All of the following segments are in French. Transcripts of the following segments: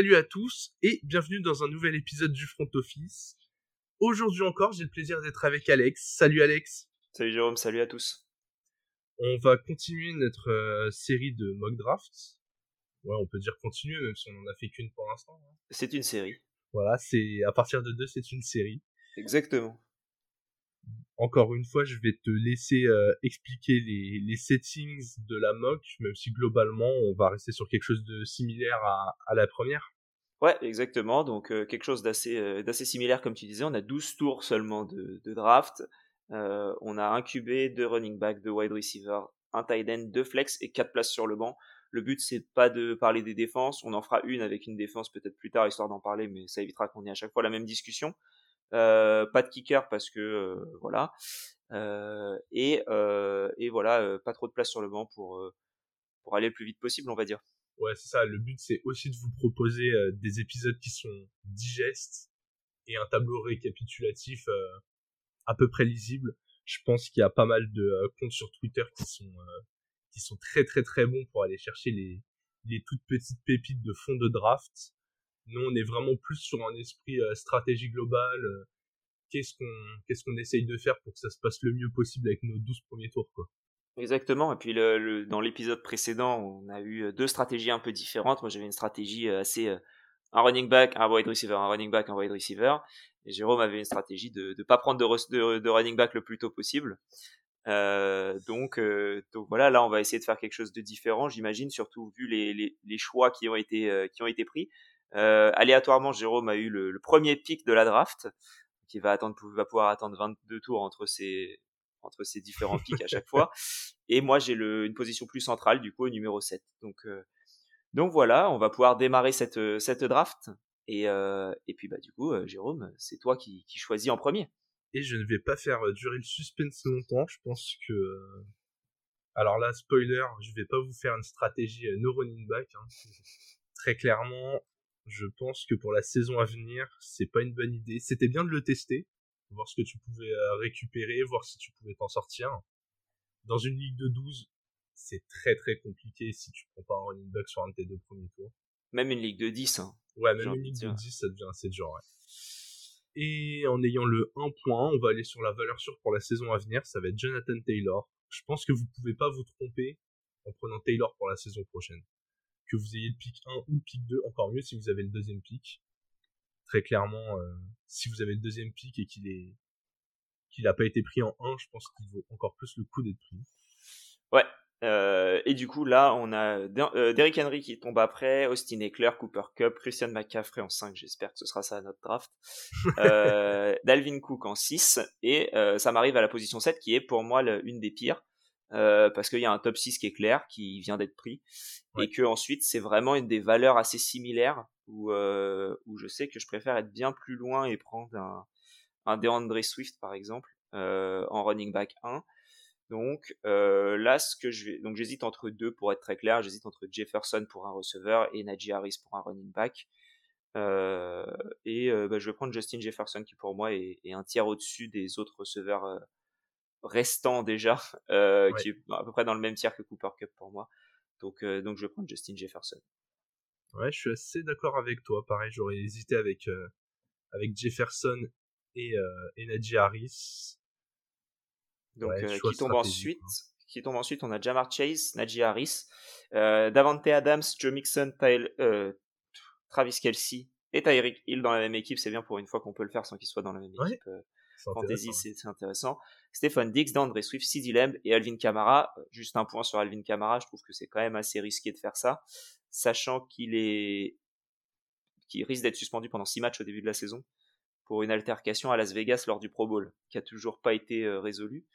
Salut à tous et bienvenue dans un nouvel épisode du Front Office. Aujourd'hui encore, j'ai le plaisir d'être avec Alex. Salut Alex. Salut Jérôme, salut à tous. On va continuer notre euh, série de mock drafts. Ouais, on peut dire continuer même si on en a fait qu'une pour l'instant. hein. C'est une série. Voilà, c'est à partir de deux, c'est une série. Exactement. Encore une fois, je vais te laisser euh, expliquer les, settings de la mock, même si globalement, on va rester sur quelque chose de similaire à, la première. Ouais, exactement. Donc euh, quelque chose d'assez euh, d'assez similaire comme tu disais. On a 12 tours seulement de, de draft. On a un QB, deux running back, deux wide receiver, un tight end, deux flex et quatre places sur le banc. Le but c'est pas de parler des défenses. On en fera une avec une défense peut-être plus tard histoire d'en parler, mais ça évitera qu'on ait à chaque fois la même discussion. Euh, pas de kicker parce que euh, voilà. Euh, et, euh, et voilà, euh, pas trop de place sur le banc pour pour aller le plus vite possible, on va dire. Ouais, c'est ça. Le but, c'est aussi de vous proposer des épisodes qui sont digestes et un tableau récapitulatif à peu près lisible. Je pense qu'il y a pas mal de comptes sur Twitter qui sont qui sont très très très bons pour aller chercher les les toutes petites pépites de fond de draft. Nous, on est vraiment plus sur un esprit euh, stratégie globale. euh, qu'est-ce qu'on qu'est-ce qu'on essaye de faire pour que ça se passe le mieux possible avec nos 12 premiers tours, quoi. Exactement. Et puis le, dans l'épisode précédent, on a eu euh, deux stratégies un peu différentes. Moi, j'avais une stratégie assez un running back, un wide receiver, un running back, un wide receiver. Et Jérôme avait une stratégie de ne pas prendre de, running back le plus tôt possible. Donc, voilà, là, on va essayer de faire quelque chose de différent, j'imagine, surtout vu les, les, choix qui ont été qui ont été pris. Euh, aléatoirement, Jérôme a eu le, le premier pick de la draft, qui va attendre, va pouvoir attendre 22 tours entre ces entre ces différents picks à chaque fois. Et moi, j'ai une position plus centrale, du coup, au numéro 7. Donc, euh, donc voilà, on va pouvoir démarrer cette, cette draft. Et, euh, et puis, bah, du coup, Jérôme, c'est toi qui, qui choisis en premier. et je ne vais pas faire durer le suspense longtemps. Je pense que, alors là, spoiler, je vais pas vous faire une stratégie no running back. hein. Très clairement, je pense que pour la saison à venir, c'est pas une bonne idée. C'était bien de le tester, voir ce que tu pouvais euh, récupérer, voir si tu pouvais t'en sortir. Dans une ligue de 12, c'est très très compliqué si tu prends pas un running back sur un de tes deux premiers tours. Même une ligue de 10. Hein. Ouais, même une ligue de dire. 10, ça devient assez dur, ouais. Et en ayant le 1 point, on va aller sur la valeur sûre pour la saison à venir, ça va être Jonathan Taylor. Je pense que vous pouvez pas vous tromper en prenant Taylor pour la saison prochaine. Que vous ayez le pick 1 ou le pick 2, encore mieux si vous avez le deuxième pick. Très clairement, euh, si vous avez le deuxième pick et qu'il est qu'il a pas été pris en 1, je pense qu'il vaut encore plus le coup d'être pris. Ouais. Euh, et du coup, là, on a euh, Derrick Henry qui tombe après, Austin Eckler, Cooper Cup, Christian McCaffrey en 5, j'espère que ce sera ça à notre draft, euh, Dalvin Cook en 6, et ça m'arrive à la position 7 qui est pour moi le- une des pires, euh, parce qu'il y a un top 6 qui est clair, qui vient d'être pris, Ouais. et que ensuite c'est vraiment une des valeurs assez similaires, où, euh, où je sais que je préfère être bien plus loin et prendre un, un DeAndre Swift par exemple, euh, en running back 1, donc euh, là, ce que je vais, donc j'hésite entre deux pour être très clair. J'hésite entre Jefferson pour un receveur et Najee Harris pour un running back. Euh, et euh, bah, je vais prendre Justin Jefferson qui pour moi est, est un tiers au-dessus des autres receveurs restants déjà, euh, Ouais. qui est à peu près dans le même tiers que Cooper Cup pour moi. Donc euh, donc je vais prendre Justin Jefferson. Ouais, je suis assez d'accord avec toi. Pareil, j'aurais hésité avec euh, avec Jefferson et et Najee Harris. Donc Ouais, qui tombe ensuite, qui tombe ensuite, on a Jamar Chase, Najee Harris, Davante Adams, Joe Mixon, Travis Kelsey et Tyreek Hill dans la même équipe. C'est bien pour une fois qu'on peut le faire sans qu'ils soient dans la même Ouais, équipe. C'est Fantasy, intéressant. c'est intéressant. Stephen Diggs, DeAndre Swift, CeeDee Lamb et Alvin Kamara. Juste un point sur Alvin Kamara, je trouve que c'est quand même assez risqué de faire ça, sachant qu'il est, qu'il risque d'être suspendu pendant six matchs au début de la saison pour une altercation à Las Vegas lors du Pro Bowl, qui a toujours pas été euh, résolue.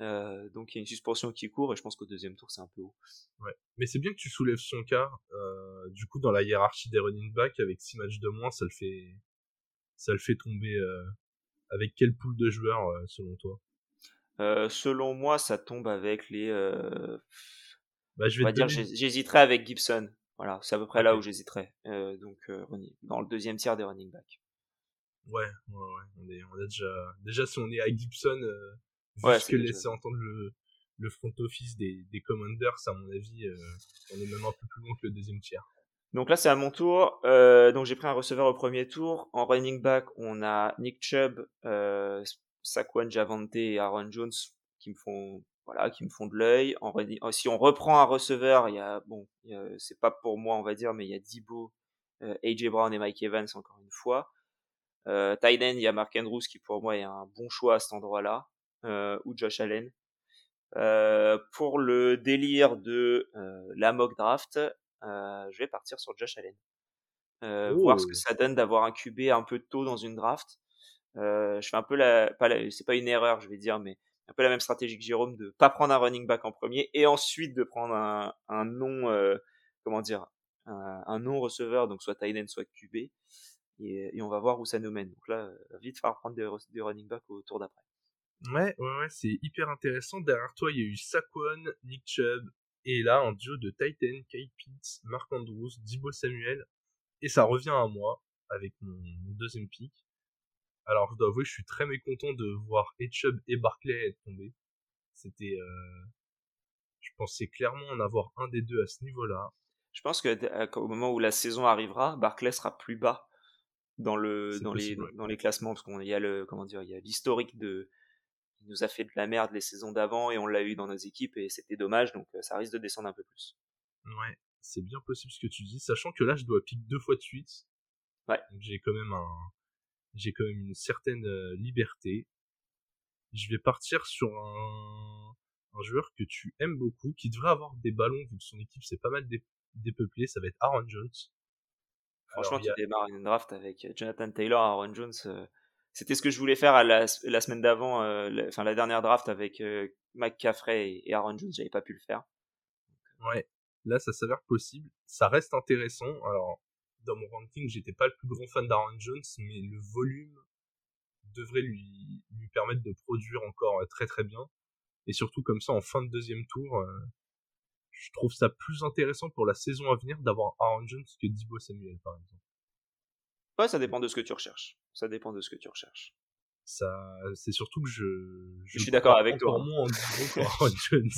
Euh, donc il y a une suspension qui court et je pense qu'au deuxième tour c'est un peu haut. Ouais. Mais c'est bien que tu soulèves son cas. Euh, du coup, dans la hiérarchie des running backs, avec 6 matchs de moins, ça le fait, ça le fait tomber. Avec quel pool de joueurs, euh, selon toi? Euh, selon moi, ça tombe avec les. euh, Bah, je vais on va te dire, donner- j'hés- j'hésiterais avec Gibson. Voilà, c'est à peu près là où j'hésiterais. Donc dans le deuxième tiers des running backs. Ouais, ouais, ouais. On est, on déjà, déjà si on est à Gibson, euh, vu Ouais, ce c'est que laissait entendre le, le front office des, des Commanders, à mon avis, euh, on est même un peu plus loin que le deuxième tiers. Donc là, c'est à mon tour. Euh, donc j'ai pris un receveur au premier tour. En running back, on a Nick Chubb, euh, Saquon Javante et Aaron Jones qui me font voilà, qui me font de l'œil. En, si on reprend un receveur, il y a bon, c'est pas pour moi, on va dire, mais il y a Debo, euh, AJ Brown et Mike Evans encore une fois. Euh, Tyden, il y a Mark Andrews qui pour moi est un bon choix à cet endroit-là, euh, ou Josh Allen. Euh, pour le délire de euh, la mock draft, je vais partir sur Josh Allen. voir ce que ça donne d'avoir un QB un peu tôt dans une draft. je fais un peu la, pas c'est pas une erreur, je vais dire, mais un peu la même stratégie que Jérôme de pas prendre un running back en premier et ensuite de prendre un, un non, euh, comment dire, un, un non receveur, donc soit Tyden, soit QB. Et, et, on va voir où ça nous mène. Donc là, euh, vite falloir prendre des, des running back au tour d'après. Ouais, ouais, ouais, c'est hyper intéressant. Derrière toi, il y a eu Saquon, Nick Chubb, et là, un duo de Titan, Kate Pitts, Mark Andrews, Dibo Samuel. Et ça revient à moi, avec mon, mon deuxième pick. Alors, je dois avouer, je suis très mécontent de voir Etchub et Barclay être tombés. C'était, euh... je pensais clairement en avoir un des deux à ce niveau-là. Je pense que euh, au moment où la saison arrivera, Barclay sera plus bas dans le dans les dans les classements parce qu'on y a le comment dire, il y a l'historique de il nous a fait de la merde les saisons d'avant et on l'a eu dans nos équipes et c'était dommage donc euh, ça risque de descendre un peu plus. Ouais, c'est bien possible ce que tu dis, sachant que là je dois piquer deux fois de suite. Ouais. J'ai quand même un j'ai quand même une certaine euh, liberté. Je vais partir sur un, un joueur que tu aimes beaucoup, qui devrait avoir des ballons vu que son équipe s'est pas mal dépeuplée, ça va être Aaron Jones. Franchement, tu démarres une draft avec euh, Jonathan Taylor, Aaron Jones. Euh, c'était ce que je voulais faire à la, la semaine d'avant, enfin la dernière draft avec Mike Caffrey et Aaron Jones, j'avais pas pu le faire. Ouais, là ça s'avère possible. Ça reste intéressant. Alors, dans mon ranking, j'étais pas le plus grand fan d'Aaron Jones, mais le volume devrait lui, lui permettre de produire encore euh, très très bien. Et surtout comme ça, en fin de deuxième tour, euh, je trouve ça plus intéressant pour la saison à venir d'avoir Aaron Jones que Dibo Samuel, par exemple. Ouais, ça dépend de ce que tu recherches. Ça dépend de ce que tu recherches. Ça, c'est surtout que je, je, suis d'accord avec toi. Moins en Aaron Jones.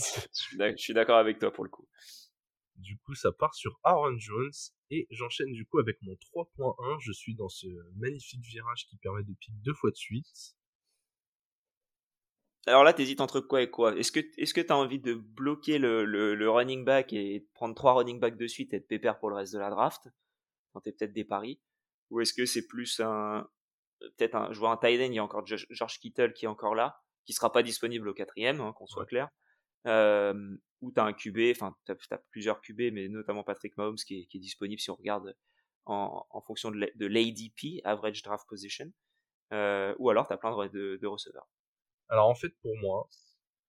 je suis d'accord avec toi pour le coup. Du coup, ça part sur Aaron Jones et j'enchaîne du coup avec mon 3.1. Je suis dans ce magnifique virage qui permet de piquer deux fois de suite. Alors là, t'hésites entre quoi et quoi? Est-ce que est-ce que t'as envie de bloquer le, le, running back et de prendre trois running backs de suite et de pépère pour le reste de la draft? Quand t'es peut-être des paris Ou est-ce que c'est plus un peut-être un je vois un tight end, il y a encore George Kittle qui est encore là, qui sera pas disponible au quatrième, hein, qu'on soit clair. Euh, où tu as un QB, enfin tu as, plusieurs QB, mais notamment Patrick Mahomes qui est, qui est disponible si on regarde en, en fonction de l'ADP, Average Draft Position, euh, ou alors tu as plein de, de, receveurs. Alors en fait pour moi,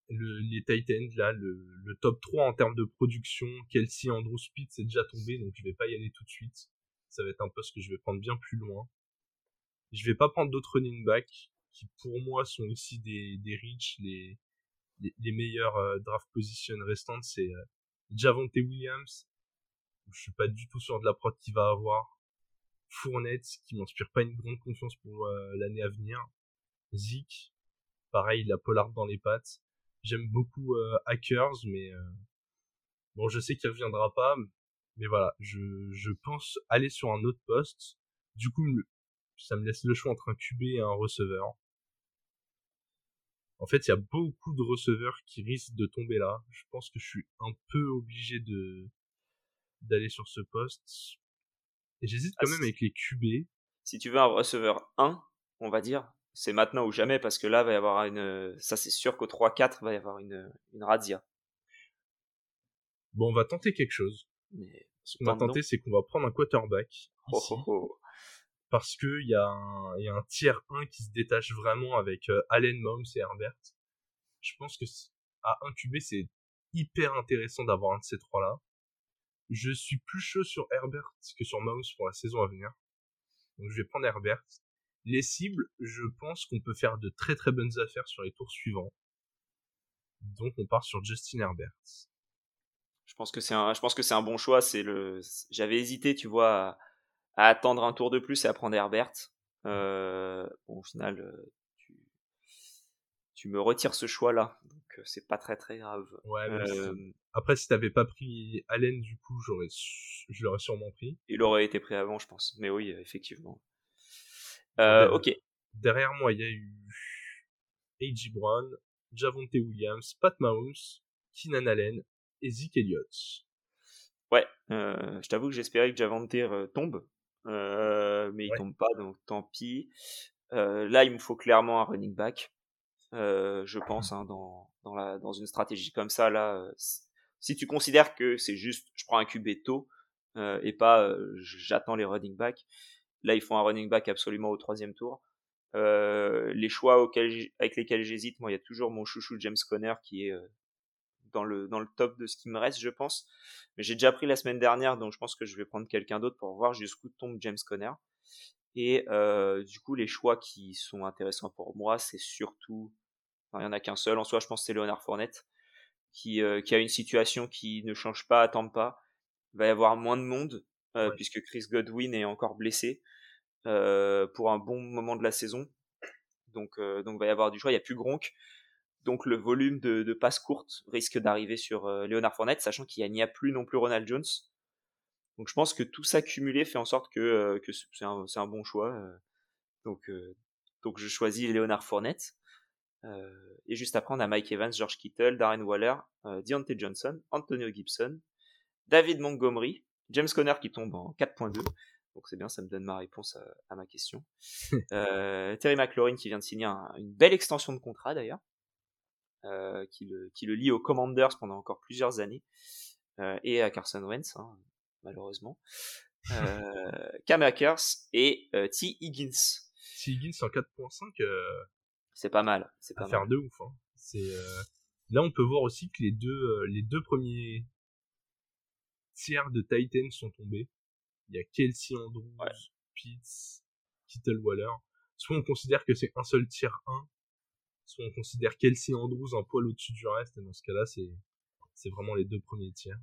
le, les Titans, là, le, le, top 3 en termes de production, Kelsey, Andrew Speed, c'est déjà tombé, donc je vais pas y aller tout de suite. Ça va être un poste que je vais prendre bien plus loin. Je vais pas prendre d'autres running backs qui pour moi sont ici des, des reach, les, les, meilleurs euh, draft position restantes, c'est euh, Javonte Williams. Je suis pas du tout sûr de la prod qu'il va avoir. Fournette, qui m'inspire pas une grande confiance pour euh, l'année à venir. Zeke, pareil, la polar dans les pattes. J'aime beaucoup Hackers, mais bon, je sais qu'il reviendra pas. Mais voilà, je, je pense aller sur un autre poste. Du coup, ça me laisse le choix entre un QB et un receveur. En fait, il y a beaucoup de receveurs qui risquent de tomber là. Je pense que je suis un peu obligé de d'aller sur ce poste. Et j'hésite quand ah, même avec les QB. Si tu veux un receveur 1, on va dire, c'est maintenant ou jamais parce que là va y avoir une ça c'est sûr qu'au 3 4 va y avoir une une razzia. Bon, on va tenter quelque chose. Mais ce qu'on va tenter c'est qu'on va prendre un quarterback. Oh, oh, oh parce que il y, a un, y a un tiers 1 qui se détache vraiment avec euh, Allen, Mahomes et Herbert. Je pense que à 1 QB, c'est hyper intéressant d'avoir un de ces trois-là. Je suis plus chaud sur Herbert que sur Mahomes pour la saison à venir. Donc je vais prendre Herbert. Les cibles, je pense qu'on peut faire de très très bonnes affaires sur les tours suivants. Donc on part sur Justin Herbert. Je pense que c'est un, je pense que c'est un bon choix. C'est le, j'avais hésité, tu vois, à à attendre un tour de plus et à prendre Herbert. Euh, bon, au final, euh, tu, tu me retires ce choix-là. Donc, c'est pas très très grave. Ouais, Après, si t'avais pas pris Allen, du coup, j'aurais, je l'aurais sûrement pris. Il aurait été pris avant, je pense. Mais oui, effectivement. ok. Derrière moi, il y a eu A.J. Brown, Javonte Williams, Pat Mahomes, Keenan Allen et Zeke Elliott. Ouais, euh, je t'avoue que j'espérais que Javonte euh, tombe, euh, mais il tombe pas, donc tant pis. là, il me faut clairement un running back, je pense, hein, dans, dans, la, dans une stratégie comme ça. Là, si tu considères que c'est juste, je prends un QB tôt et pas j'attends les running backs, là, il faut un running back absolument au troisième tour. Les choix auxquels avec lesquels j'hésite, moi, il y a toujours mon chouchou James Conner qui est dans le dans le top de ce qui me reste, je pense. Mais j'ai déjà pris la semaine dernière, donc je pense que je vais prendre quelqu'un d'autre pour voir jusqu'où tombe James Conner. Et euh, du coup, les choix qui sont intéressants pour moi, c'est surtout, il n'y en a qu'un seul en soi, je pense que c'est Leonard Fournette, qui, qui a une situation qui ne change pas, attend pas. Il va y avoir moins de monde, puisque Chris Godwin est encore blessé. Euh, pour un bon moment de la saison. Donc, euh, donc va y avoir du choix. Il n'y a plus Gronk. Donc le volume de, de passes courtes risque d'arriver sur euh, Leonard Fournette, sachant qu'il n'y a, plus non plus Ronald Jones. Donc je pense que tout ça cumulé fait en sorte que, que c'est un, un, bon choix. donc, donc je choisis Leonard Fournette. et juste après, on a Mike Evans, George Kittle, Darren Waller, Deontay Johnson, Antonio Gibson, David Montgomery, James Conner qui tombe en 4.2, donc c'est bien, ça me donne ma réponse à, ma question. euh, Terry McLaurin qui vient de signer une belle extension de contrat d'ailleurs, euh, qui, le, qui le lie aux Commanders pendant encore plusieurs années, euh, et à Carson Wentz, hein, malheureusement. Euh, Cam Akers et euh, T. Higgins. T. Higgins en 4.5, euh, c'est pas mal. C'est pas faire de ouf. Hein. C'est là on peut voir aussi que les deux les deux premiers tiers de Titans sont tombés il y a Kelsey Andrews, Pitts, Kittle Waller. Soit on considère que c'est un seul tiers 1, soit on considère Kelsey Andrews un poil au-dessus du reste, et dans ce cas-là, c'est, c'est vraiment les deux premiers tiers.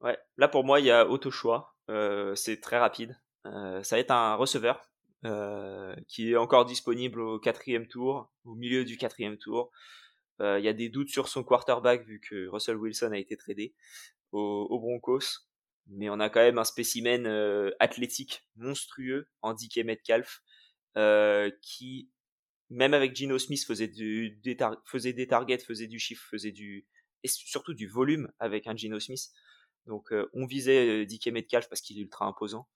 Ouais, là pour moi, il y a auto-choix, euh, c'est très rapide. Euh, ça va être un receveur euh, qui est encore disponible au quatrième tour, au milieu du quatrième tour. Il y a des doutes sur son quarterback vu que Russell Wilson a été tradé au, au Broncos mais on a quand même un spécimen athlétique monstrueux DK Metcalf qui même avec Gino Smith faisait du des faisait des targets faisait du chiffre faisait du et surtout du volume avec un Gino Smith. Donc euh, on visait DK Metcalf parce qu'il est ultra imposant.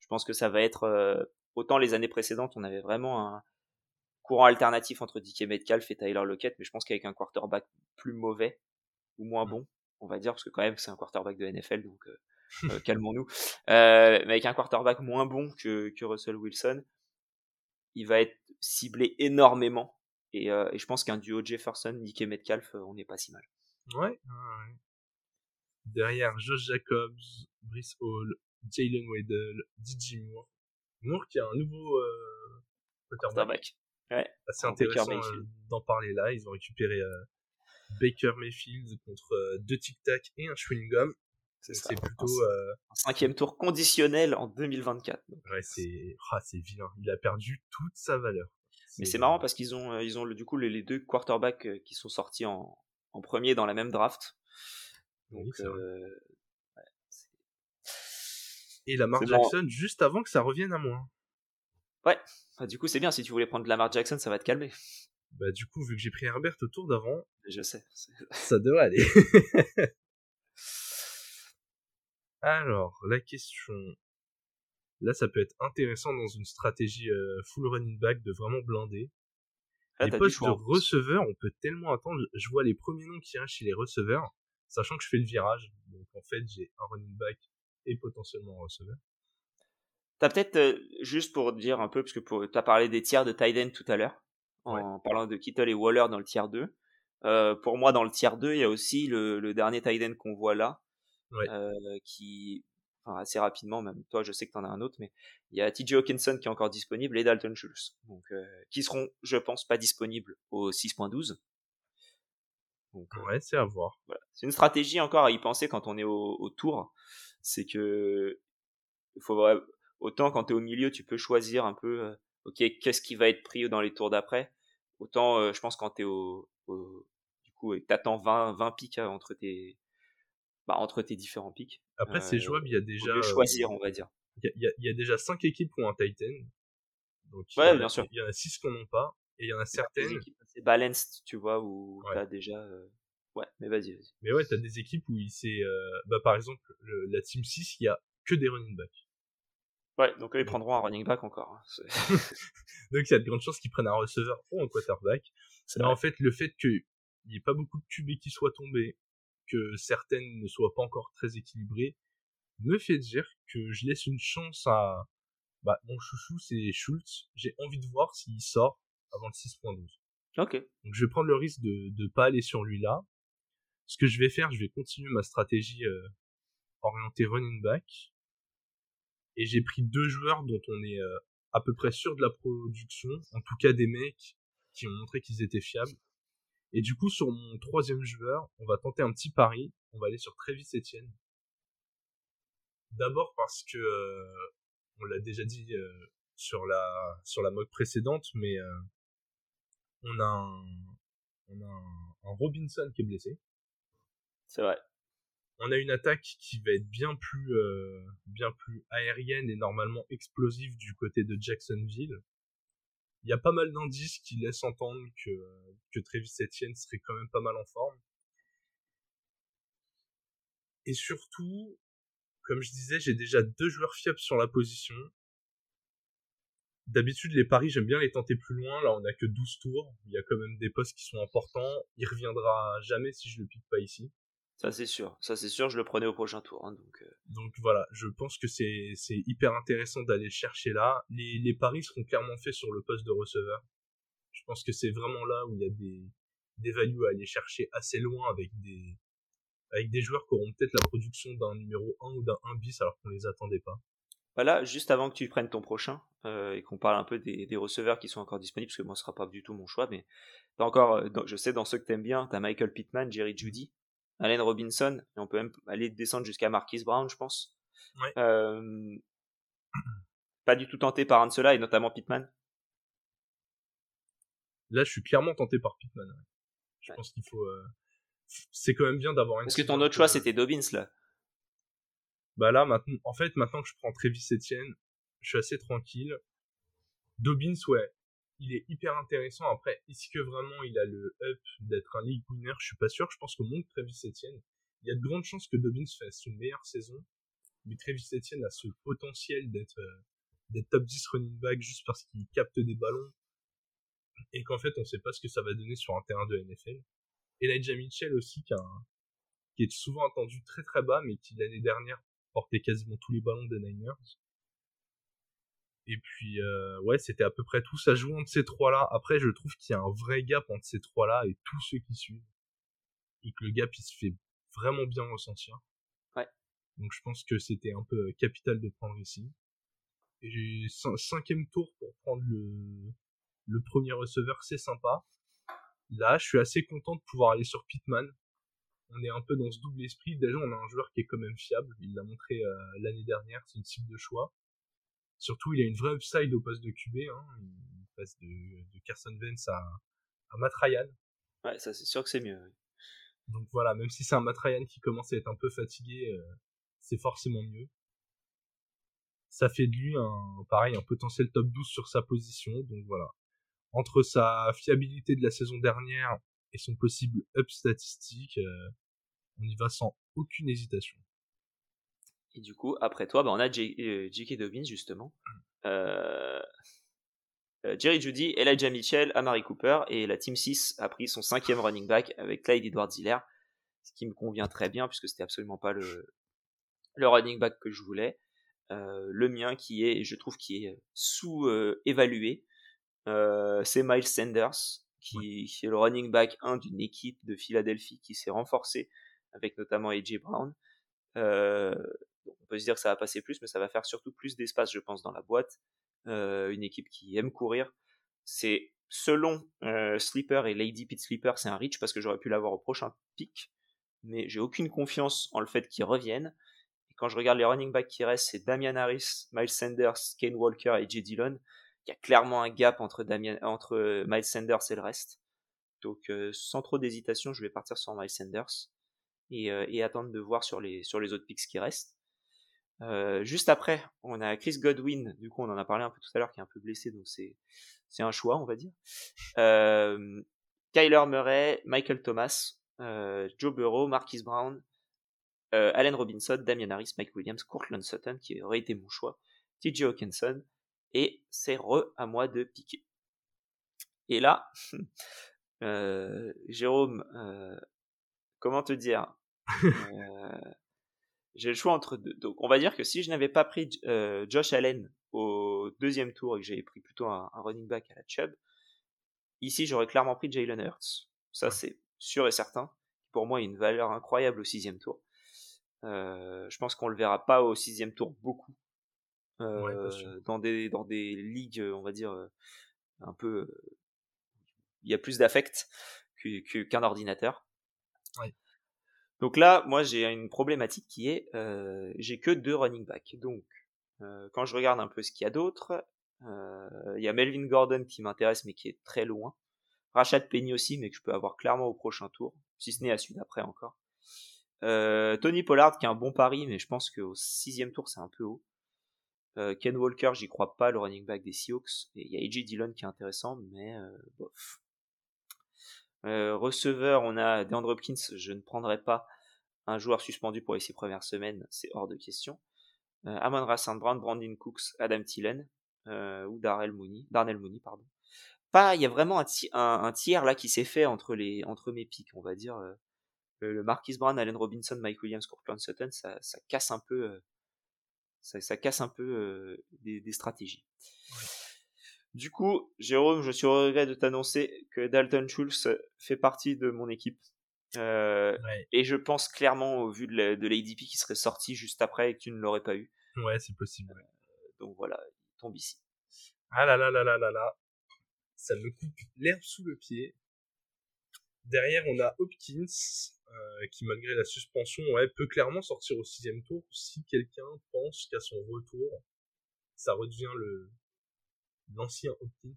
Je pense que ça va être autant les années précédentes on avait vraiment un courant alternatif entre DK Metcalf et Tyler Lockett mais je pense qu'avec un quarterback plus mauvais ou moins bon on va dire parce que quand même c'est un quarterback de NFL donc euh, calmons-nous. Euh, mais avec un quarterback moins bon que, que Russell Wilson, il va être ciblé énormément. Et, euh, et je pense qu'un duo Jefferson, Nick et Metcalf, on n'est pas si mal. Ouais, Derrière Josh Jacobs, Brice Hall, Jalen Waddell, DJ Moore. Moore qui a un nouveau euh, quarterback. Ouais. Assez intéressant d'en parler là. Ils ont récupéré Baker Mayfield contre deux Tic Tac et un chewing gum. C'est plutôt euh... un cinquième tour conditionnel en 2024. Ouais, c'est ah, c'est vilain. Il a perdu toute sa valeur. Mais c'est marrant parce qu'ils ont euh, ils ont du coup les, deux quarterbacks euh, qui sont sortis en, en premier dans la même draft. Donc euh... ouais, et Lamar Jackson juste avant que ça revienne à moi. Ouais. Bah, du coup c'est bien si tu voulais prendre Lamar Jackson ça va te calmer. Bah du coup vu que j'ai pris Herbert au tour d'avant. Je sais. Ça devrait aller. Alors, la question. Là, ça peut être intéressant dans une stratégie euh, full running back de vraiment blinder. Ah, les postes de receveurs, on peut tellement attendre. Je vois les premiers noms qui arrivent chez les receveurs, sachant que je fais le virage. Donc en fait, j'ai un running back et potentiellement un receveur. T'as peut-être, euh, juste pour dire un peu, parce que tu as parlé des tiers de tight tout à l'heure, en parlant de Kittle et Waller dans le tiers 2. Euh, pour moi, dans le tiers 2, il y a aussi le, le dernier tight qu'on voit là, euh, qui, enfin, assez rapidement, même toi, je sais que tu en as un autre, mais il y a TJ Hawkinson qui est encore disponible et Dalton Schultz, donc euh, qui seront, je pense, pas disponibles au 6.12. Donc, euh, ouais, c'est à voir. Voilà. C'est une stratégie encore à y penser quand on est au, au tour. C'est que faut autant quand tu es au milieu, tu peux choisir un peu, ok, qu'est-ce qui va être pris dans les tours d'après. autant je pense quand tu es au, du coup tu attends 20 20 pics entre tes bah, entre tes différents pics. Après c'est jouable, il y a déjà choisir, on va dire. Il y, y, a déjà 5 équipes qui ont un Titan. Donc, ouais, bien sûr. Il y en a 6 qui n'en ont pas et il y en a certaines c'est balanced, tu vois où tu as déjà Ouais, mais vas-y, vas-y. Mais ouais, t'as des équipes où il s'est. Euh, bah, par exemple, la Team 6, il y a que des running backs. Ouais, donc eux, ils prendront un running back encore. Hein, donc il y a de grandes chances qu'ils prennent un receveur ou un quarterback. Mais en fait, le fait qu'il n'y ait pas beaucoup de QB qui soient tombés, que certaines ne soient pas encore très équilibrées, me fait dire que je laisse une chance à. Bah, mon chouchou, c'est Schultz. J'ai envie de voir s'il sort avant le 6.12. Ok. Donc je vais prendre le risque de ne pas aller sur lui là ce que je vais faire, je vais continuer ma stratégie euh, orientée running back. Et j'ai pris deux joueurs dont on est euh, à peu près sûr de la production, en tout cas des mecs qui ont montré qu'ils étaient fiables. Et du coup, sur mon troisième joueur, on va tenter un petit pari. On va aller sur Travis Etienne. D'abord parce que euh, on l'a déjà dit sur la sur la mock précédente, mais on a un, on a un Robinson qui est blessé. C'est vrai. On a une attaque qui va être bien plus, euh, bien plus aérienne et normalement explosive du côté de Jacksonville. Il y a pas mal d'indices qui laissent entendre que, que Travis Etienne serait quand même pas mal en forme. Et surtout, comme je disais, j'ai déjà deux joueurs fiables sur la position. D'habitude, les paris, j'aime bien les tenter plus loin. Là, on a que 12 tours. Il y a quand même des postes qui sont importants. Il reviendra jamais si je le pique pas ici. Ça c'est sûr, ça c'est sûr, je le prenais au prochain tour. Hein, donc, euh. donc voilà, je pense que c'est hyper intéressant d'aller chercher là. Les, les paris seront clairement faits sur le poste de receveur. Je pense que c'est vraiment là où il y a des, des values à aller chercher assez loin avec des, avec des joueurs qui auront peut-être la production d'un numéro 1 ou d'un 1 bis alors qu'on les attendait pas. Voilà, juste avant que tu prennes ton prochain euh, et qu'on parle un peu des, des, receveurs qui sont encore disponibles, parce que moi ce sera pas du tout mon choix, mais encore, euh, je sais dans ceux que t'aimes bien, t'as Michael Pittman, Jerry Judy, Allen Robinson, et on peut même aller descendre jusqu'à Marquis Brown, je pense. Euh, pas du tout tenté par un de ceux-là, et notamment Pittman. Là, je suis clairement tenté par Pittman. Je pense qu'il faut. Euh, c'est quand même bien d'avoir. Parce que ton autre choix, c'était Dobbins là. Bah là, maintenant, en fait, maintenant que je prends Travis Etienne, je suis assez tranquille. Dobbins, ouais, il est hyper intéressant. Après, est-ce que vraiment il a le up d'être un league winner? Je suis pas sûr. Je pense que mon Travis Etienne, il y a de grandes chances que Dobbins fasse une meilleure saison. Mais Travis Etienne a ce potentiel d'être euh, top 10 running back juste parce qu'il capte des ballons et qu'en fait on sait pas ce que ça va donner sur un terrain de NFL. Et Elijah Mitchell aussi qui, qui est souvent attendu très très bas mais qui l'année dernière portait quasiment tous les ballons des Niners. Et puis, euh, ouais, c'était à peu près tout. Ça joue entre ces trois-là. Après, je trouve qu'il y a un vrai gap entre ces trois-là et tous ceux qui suivent. Et que le gap, il se fait vraiment bien ressentir. Ouais. Donc, je pense que c'était un peu capital de prendre ici. Et j'ai cinquième tour pour prendre le, le premier receveur, c'est sympa. Là, je suis assez content de pouvoir aller sur Pitman. On est un peu dans ce double esprit. Déjà, on a un joueur qui est quand même fiable. Il l'a montré euh, l'année dernière. C'est une cible de choix. Surtout, il a une vraie upside au poste de QB. Hein. Il passe de, de Carson Vance à, à Matt Ryan. Ouais, ça c'est sûr que c'est mieux. Donc voilà, même si c'est un Matt Ryan qui commence à être un peu fatigué, euh, c'est forcément mieux. Ça fait de lui un, pareil, un potentiel top 12 sur sa position. Donc voilà. Entre sa fiabilité de la saison dernière et son possible up statistique, euh, on y va sans aucune hésitation. Et du coup, après toi, bah, on a J.K. Euh, Dobbins, justement. Euh, euh, Jerry Judy, Elijah Mitchell, Amari Cooper. Et la Team 6 a pris son cinquième running back avec Clyde Edward Ziller. Ce qui me convient très bien, puisque c'était absolument pas le, le running back que je voulais. le mien, qui est, je trouve, qui est sous-évalué, c'est Miles Sanders, qui, qui, est le running back 1 d'une équipe de Philadelphie qui s'est renforcée, avec notamment AJ Brown. Euh, on peut se dire que ça va passer plus, mais ça va faire surtout plus d'espace, je pense, dans la boîte. Euh, une équipe qui aime courir. C'est selon euh, Sleeper et Lady Pit Sleeper, c'est un reach parce que j'aurais pu l'avoir au prochain pick, mais j'ai aucune confiance en le fait qu'ils reviennent. Et quand je regarde les running backs qui restent, c'est Damian Harris, Miles Sanders, Kane Walker et Jay Dillon. il y a clairement un gap entre, entre Miles Sanders et le reste. Donc, sans trop d'hésitation, je vais partir sur Miles Sanders et, et, attendre de voir sur les, sur les autres picks qui restent. Juste après, on a Chris Godwin, du coup on en a parlé un peu tout à l'heure, qui est un peu blessé, donc c'est, c'est un choix, on va dire. Euh, Kyler Murray, Michael Thomas, Joe Burrow, Marquis Brown, Allen Robinson, Damian Harris, Mike Williams, Courtland Sutton, qui aurait été mon choix, TJ Hawkinson, et c'est re à moi de piquer. Et là, euh, Jérôme, euh, comment te dire euh, J'ai le choix entre deux. Donc, on va dire que si je n'avais pas pris Josh Allen au deuxième tour et que j'avais pris plutôt un, running back à la Chubb, ici j'aurais clairement pris Jalen Hurts. Ça, c'est sûr et certain. Pour moi, il a une valeur incroyable au sixième tour. je pense qu'on le verra pas au sixième tour beaucoup euh, dans des dans des ligues, on va dire un peu, il y a plus d'affect qu'un ordinateur. Donc là, moi, j'ai une problématique qui est, euh, j'ai que deux running backs. Donc, euh, quand je regarde un peu ce qu'il y a d'autre, il y a Melvin Gordon qui m'intéresse, mais qui est très loin. Rachad Penny aussi, mais que je peux avoir clairement au prochain tour, si ce n'est à celui d'après encore. Tony Pollard qui est un bon pari, mais je pense qu'au sixième tour c'est un peu haut. Euh, Ken Walker, j'y crois pas, le running back des Seahawks. Et il y a AJ Dillon qui est intéressant, mais euh, bof. Euh, receveur, on a DeAndre Hopkins, je ne prendrai pas un joueur suspendu pour les six premières semaines, c'est hors de question. Amon Rassan Brown, Brandon Cooks, Adam Thielen ou Darrell Mooney, Darnell Mooney, pardon. Pas, il y a vraiment un, tiers là qui s'est fait entre les entre mes pics, on va dire. le Marquis Brown, Allen Robinson, Mike Williams, Courtland Sutton, ça, casse un peu ça, casse un peu des, stratégies. Du coup, Jérôme, je suis au regret de t'annoncer que Dalton Schultz fait partie de mon équipe. Et je pense clairement, au vu de l'ADP qui serait sorti juste après et que tu ne l'aurais pas eu. Ouais, c'est possible. donc voilà, il tombe ici. Ah là là là là là là. Ça me coupe l'herbe sous le pied. Derrière, on a Hopkins, euh, qui malgré la suspension ouais, peut clairement sortir au sixième tour si quelqu'un pense qu'à son retour, ça redevient le l'ancien Hopkins.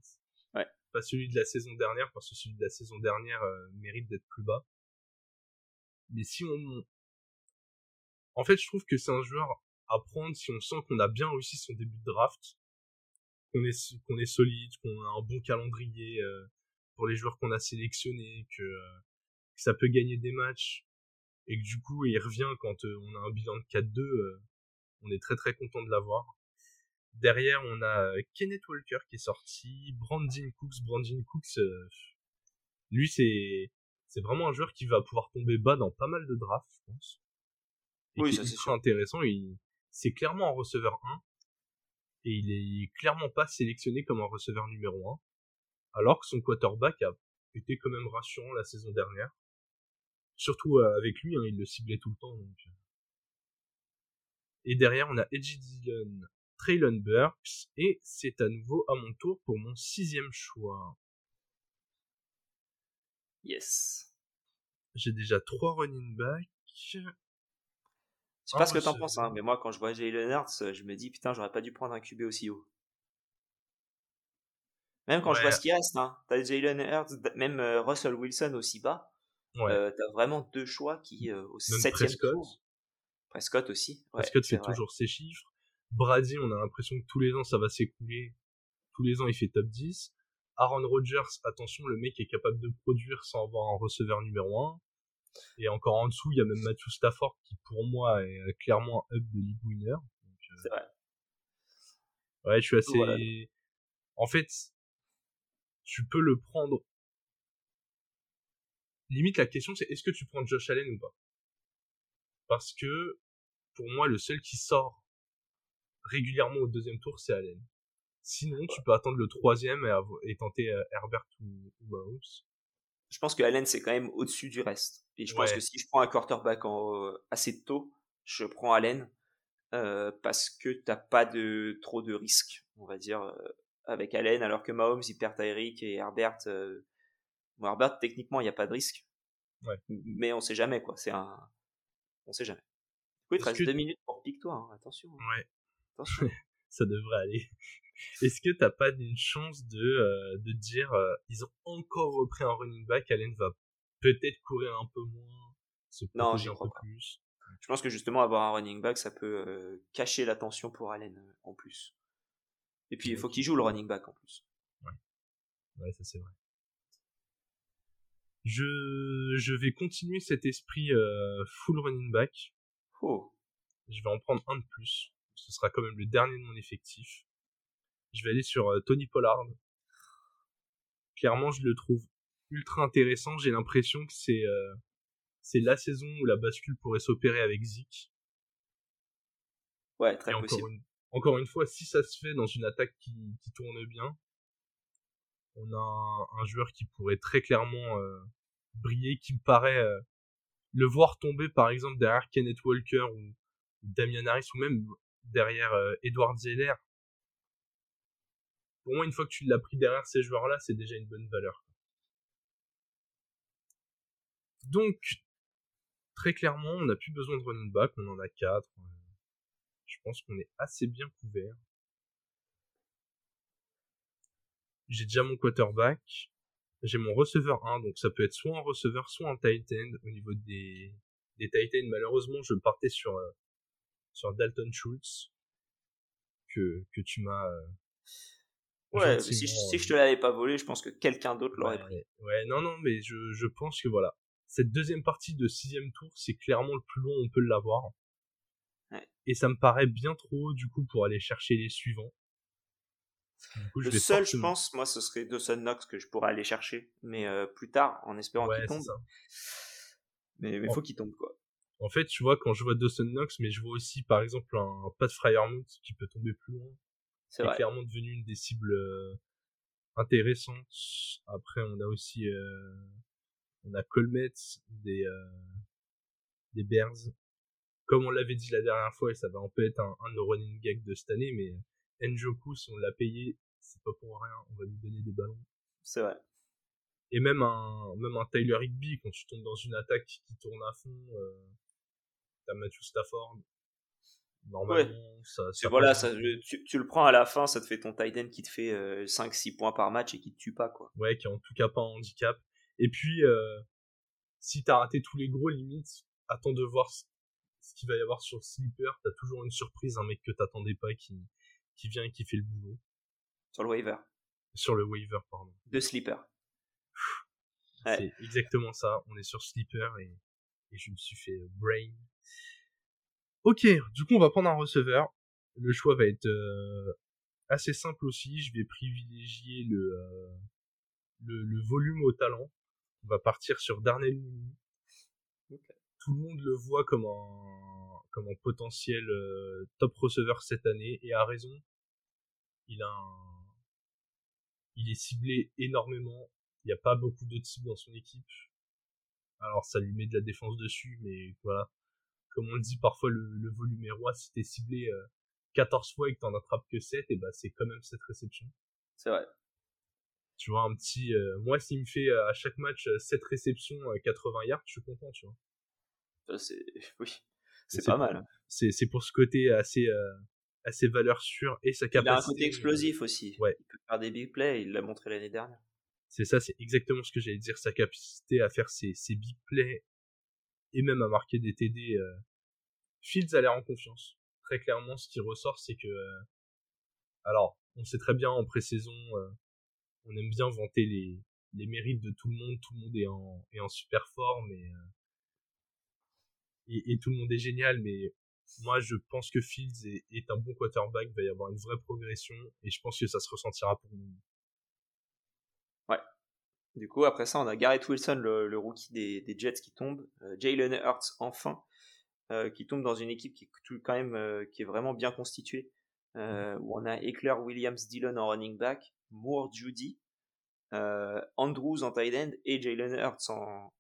Ouais. Pas celui de la saison dernière, parce que celui de la saison dernière euh, mérite d'être plus bas. Mais si on... En fait, je trouve que c'est un joueur à prendre si on sent qu'on a bien réussi son début de draft, qu'on est, qu'on est solide, qu'on a un bon calendrier euh, pour les joueurs qu'on a sélectionnés, que que ça peut gagner des matchs et que du coup il revient quand euh, on a un bilan de 4-2, euh, on est très très content de l'avoir. Derrière, on a euh, Kenneth Walker qui est sorti, Brandon Cooks, Brandon Cooks, lui c'est c'est vraiment un joueur qui va pouvoir tomber bas dans pas mal de drafts, je pense. Et oui, ça c'est intéressant. Il, c'est clairement un receveur 1 et il est clairement pas sélectionné comme un receveur numéro 1, alors que son quarterback a été quand même rassurant la saison dernière. Surtout euh, avec lui, hein, il le ciblait tout le temps. Donc. Euh. Et derrière, on a Edgy Dillon, Traylon Burks, et c'est à nouveau à mon tour pour mon sixième choix. Yes. J'ai déjà trois running backs. Je sais pas ce que t'en penses, hein, mais moi quand je vois Jalen Hurts, je me dis putain, j'aurais pas dû prendre un QB aussi haut. Même quand je vois ce qui reste, hein, t'as Jalen Hurts, même euh, Russell Wilson aussi bas. Ouais. Euh, t'as vraiment deux choix qui euh, au septième tour. Prescott aussi. Ouais, Prescott fait toujours ses chiffres. Brady, on a l'impression que tous les ans ça va s'écouler. Tous les ans il fait top 10. Aaron Rodgers, attention, le mec est capable de produire sans avoir un receveur numéro 1. Et encore en dessous, il y a même Matthew Stafford qui pour moi est euh, clairement un up de league winner. Euh, C'est vrai. Ouais, je suis assez. En fait, tu peux le prendre limite la question c'est est-ce que tu prends Josh Allen ou pas? Parce que pour moi le seul qui sort régulièrement au deuxième tour c'est Allen. Sinon tu peux attendre le troisième et, tenter euh, Herbert ou, Mahomes. Je pense que Allen c'est quand même au-dessus du reste. Et je pense que si je prends un quarterback en, euh, assez tôt, je prends Allen euh, parce que t'as pas de trop de risques, on va dire, avec Allen, alors que Mahomes il perd Tyreek et Herbert Bon, Herbert, techniquement, il n'y a pas de risque. Mais on sait jamais, quoi. C'est un. On sait jamais. Oui, il te reste deux minutes pour pique toi, hein. attention. Hein. Ouais. Ça devrait aller. Est-ce que t'as pas une chance de, euh, de dire, euh, ils ont encore repris un running back, Allen va peut-être courir un peu moins, se non, j'y crois pas. plus? Je pense que justement avoir un running back, ça peut euh, cacher l'attention pour Allen en plus. Et puis il faut qu'il joue le running back en plus. Ouais, ouais ça c'est vrai. Je, je vais continuer cet esprit full running back. Oh. Je vais en prendre un de plus. Ce sera quand même le dernier de mon effectif. Je vais aller sur euh, Tony Pollard. Clairement, je le trouve ultra intéressant. J'ai l'impression que c'est euh, c'est la saison où la bascule pourrait s'opérer avec Zik. Ouais, très possible. Encore une, encore une fois, si ça se fait dans une attaque qui, qui tourne bien, on a un, joueur qui pourrait très clairement euh, briller, qui me paraît le voir tomber par exemple derrière Kenneth Walker ou Damian Harris ou même derrière Edward Zeller pour moi, une fois que tu l'as pris derrière ces joueurs-là, c'est déjà une bonne valeur. Donc, très clairement, on n'a plus besoin de running back, on en a quatre. Je pense qu'on est assez bien couvert. J'ai déjà mon quarterback. J'ai mon receveur 1, donc ça peut être soit un receveur, soit un tight end. Au niveau des, des tight ends, malheureusement, je partais sur, euh, sur Dalton Schultz, que, que tu m'as euh, Ouais, si, si, je te l'avais pas volé, je pense que quelqu'un d'autre l'aurait pris. Ouais, non, non, mais je, je pense que voilà. Cette deuxième partie de sixième tour, c'est clairement le plus long, on peut l'avoir. Ouais. Et ça me paraît bien trop du coup pour aller chercher les suivants. le seul, je pense, moi, ce serait Dawson Knox que je pourrais aller chercher, mais euh, plus tard, en espérant qu'il tombe. Mais il faut qu'il tombe, quoi. En fait, tu vois, quand je vois Dawson Knox, mais je vois aussi, par exemple, un Pat Fryermuth qui peut tomber plus loin c'est clairement devenu une des cibles euh, intéressantes. Après, on a aussi euh, on a Colmet des euh, des Bears. Comme on l'avait dit la dernière fois, et ça va un peu être un, un de nos running gags de cette année, mais Njoku, si on l'a payé, c'est pas pour rien, on va lui donner des ballons. C'est vrai. Et même un, même un Tyler Higby, quand tu tombes dans une attaque qui tourne à fond, euh, t'as Matthew Stafford, Normalement, ça, voilà, ça, tu, tu, le prends à la fin, ça te fait ton tight end qui te fait 5-6 euh, points par match et qui te tue pas, quoi. Ouais, qui est en tout cas pas un handicap. Et puis, euh, si t'as raté tous les gros limites, attends de voir ce, qu'il va y avoir sur Sleeper. T'as toujours une surprise, un mec que t'attendais pas qui, qui vient et qui fait le boulot. Sur le waiver. Sur le waiver, pardon. De Sleeper. C'est exactement ça. On est sur Sleeper et, et je me suis fait euh, brain Ok, du coup on va prendre un receveur. Le choix va être euh, assez simple aussi. Je vais privilégier le, euh, le, le, volume au talent. On va partir sur Darnell. Tout le monde le voit comme un, comme un potentiel euh, top receveur cette année et a raison. Il a un... il est ciblé énormément. Il n'y a pas beaucoup d'autres cibles dans son équipe. Alors ça lui met de la défense dessus, mais voilà comme on le dit parfois, le, volume est roi. Si t'es ciblé 14 euh, fois et que t'en attrapes que 7, et bah c'est quand même cette réception. C'est vrai. Tu vois, un petit... Euh, moi, s'il me fait euh, à chaque match 7 réceptions, 80 yards, je suis content, tu vois. c'est... Oui, c'est pas mal. C'est pour ce côté assez... assez valeur sûre et sa capacité. Il a un côté explosif aussi. Ouais. Il peut faire des big plays, il l'a montré l'année dernière. C'est ça, c'est exactement ce que j'allais dire, sa capacité à faire ses, ses big plays et même à marquer des TD. Euh, Fields a l'air en confiance. Très clairement, ce qui ressort, c'est que, euh, alors, on sait très bien en pré-saison, euh, on aime bien vanter les, les mérites de tout le monde. Tout le monde est en, est en super forme et, et, tout le monde est génial. Mais moi, je pense que Fields est, est, un bon quarterback. Il va y avoir une vraie progression et je pense que ça se ressentira pour nous. Du coup, après ça, on a Garrett Wilson, le, rookie des, Jets qui tombe. Euh, Jalen Hurts, enfin, euh, qui tombe dans une équipe qui est quand même euh, qui est vraiment bien constituée. où on a Eckler, Williams, Dillon en running back, Moore, Judy, Andrews en tight end et Jalen Hurts en,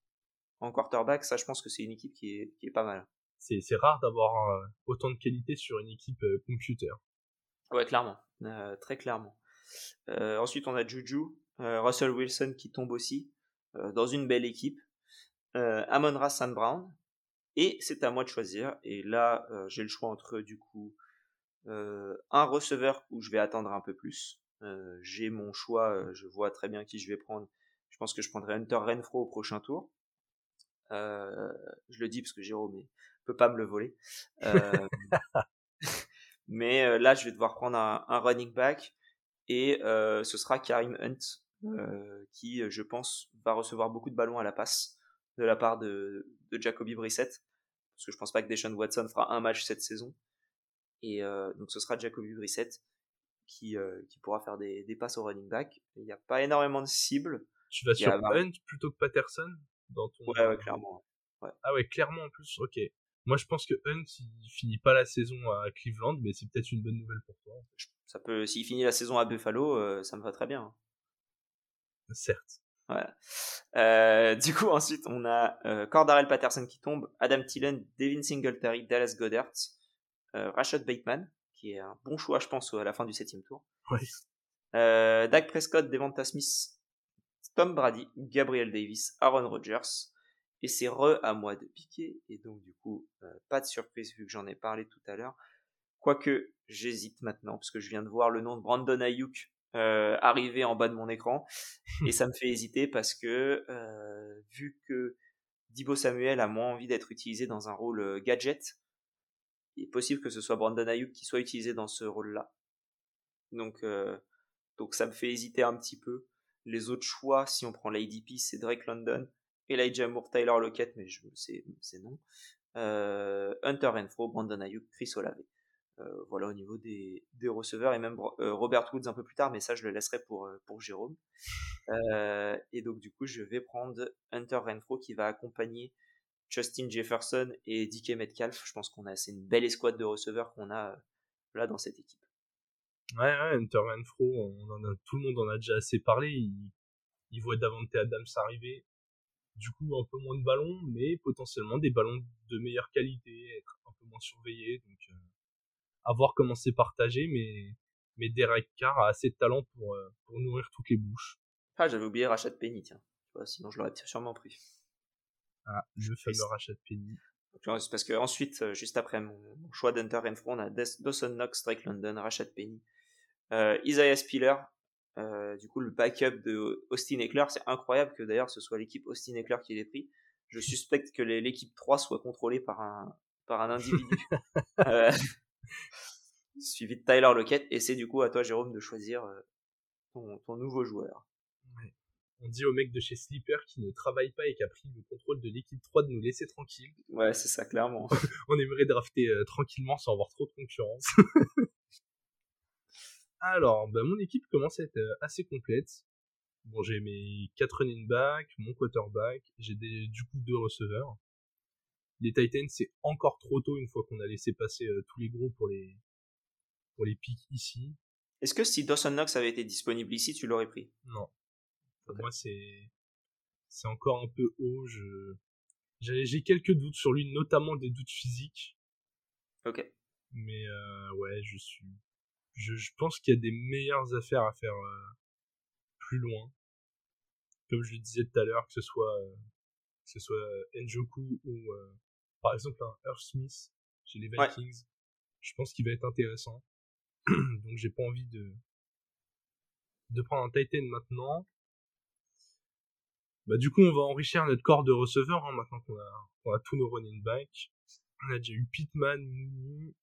en quarterback. Ça, je pense que c'est une équipe qui est, qui est pas mal. C'est, rare d'avoir autant de qualité sur une équipe computer. Ouais, clairement. très clairement. ensuite, on a Juju, Russell Wilson qui tombe aussi euh, dans une belle équipe, euh, Amon Rassan Brown, et c'est à moi de choisir. Et là, j'ai le choix entre du coup un receveur où je vais attendre un peu plus. J'ai mon choix, je vois très bien qui je vais prendre. Je pense que je prendrai Hunter Renfro au prochain tour. je le dis parce que Jérôme ne peut pas me le voler. mais là, je vais devoir prendre un, un running back et ce sera Karim Hunt qui, je pense, va recevoir beaucoup de ballons à la passe de la part de, de Jacoby Brissett parce que je pense pas que Deshaun Watson fera un match cette saison. Et euh, donc ce sera Jacoby Brissett qui, euh, qui pourra faire des, des, passes au running back. Il n'y a pas énormément de cibles. Tu vas sur Hunt plutôt que Patterson dans ton... Ouais, ouais, clairement. Ouais. Ah ouais, clairement en plus, ok. Moi je pense que Hunt il finit pas la saison à Cleveland, mais c'est peut-être une bonne nouvelle pour toi. Ça peut, s'il finit la saison à Buffalo, euh, ça me va très bien. Certes. Voilà. Euh, du coup, ensuite, on a euh, Cordarel Patterson qui tombe, Adam Thielen, Devin Singletary, Dallas Goddard, euh, Rashad Bateman, qui est un bon choix, je pense, à la fin du septième tour. Oui. Euh, Dak Prescott, Devonta Smith, Tom Brady, Gabriel Davis, Aaron Rodgers. Et c'est re à moi de piquer. Et donc, du coup, euh, pas de surprise vu que j'en ai parlé tout à l'heure. Quoique, j'hésite maintenant, parce que je viens de voir le nom de Brandon Ayuk euh, arriver en bas de mon écran et ça me fait hésiter parce que euh, vu que Dibo Samuel a moins envie d'être utilisé dans un rôle euh, gadget, il est possible que ce soit Brandon Ayuk qui soit utilisé dans ce rôle-là. Donc, euh, donc ça me fait hésiter un petit peu. Les autres choix, si on prend l'ADP, c'est Drake London, Elijah Moore, Tyler Lockett, mais je c'est c'est non. Euh, Hunter Renfro, Brandon Ayuk, Chris Olave. Euh, voilà au niveau des, des receveurs et même euh, Robert Woods un peu plus tard, mais ça je le laisserai pour, euh, pour Jérôme. et donc du coup je vais prendre Hunter Renfro qui va accompagner Justin Jefferson et DK Metcalf. Je pense qu'on a c'est une belle escouade de receveurs qu'on a là dans cette équipe. Ouais, ouais Hunter Renfro, tout le monde en a déjà assez parlé. Il, il voit Davante Adams arriver. Du coup, un peu moins de ballons, mais potentiellement des ballons de meilleure qualité, être un peu moins surveillés. Donc, à voir comment c'est partagé, mais, mais Derek Carr a assez de talent pour, euh, pour nourrir toutes les bouches. Ah, j'avais oublié Rachat Penny, tiens. sinon, je l'aurais sûrement pris. Ah, le fameux Rachat Penny. C'est parce que ensuite, euh, juste après mon, choix d'Hunter Renfro, on a Dawson Knox, Drake London, Rachat Penny, euh, Isaiah Spiller, euh, du coup le backup de Austin Eckler. C'est incroyable que d'ailleurs ce soit l'équipe Austin Eckler qui l'ait pris. Je suspecte que l'équipe 3 soit contrôlée par un, par un individu. euh, suivi de Tyler Lockett, et c'est du coup à toi, Jérôme, de choisir euh, ton, ton nouveau joueur. On dit au mec de chez Sleeper qui ne travaille pas et qui a pris le contrôle de l'équipe 3 de nous laisser tranquille. Ouais, c'est ça, clairement. On aimerait drafter euh, tranquillement sans avoir trop de concurrence. Alors, bah, mon équipe commence à être euh, assez complète. Bon, j'ai mes 4 running backs, mon quarterback, j'ai du coup deux receveurs. Les Titans, c'est encore trop tôt une fois qu'on a laissé passer euh, tous les gros pour les pour les pics ici. Est-ce que si Dawson Knox avait été disponible ici, tu l'aurais pris? Non. Pour moi, c'est c'est encore un peu haut. Je j'ai quelques doutes sur lui, notamment des doutes physiques. Ok. Mais euh, ouais, je suis je, je pense qu'il y a des meilleures affaires à faire euh, plus loin. Comme je le disais tout à l'heure, que ce soit que ce soit Njoku ou par exemple un Earth Smith chez les Vikings, je pense qu'il va être intéressant. Donc j'ai pas envie de de prendre un Titan maintenant. Bah du coup on va enrichir notre corps de receveurs hein, maintenant qu'on a, a tous nos running backs. On a déjà eu Pittman, Mooney.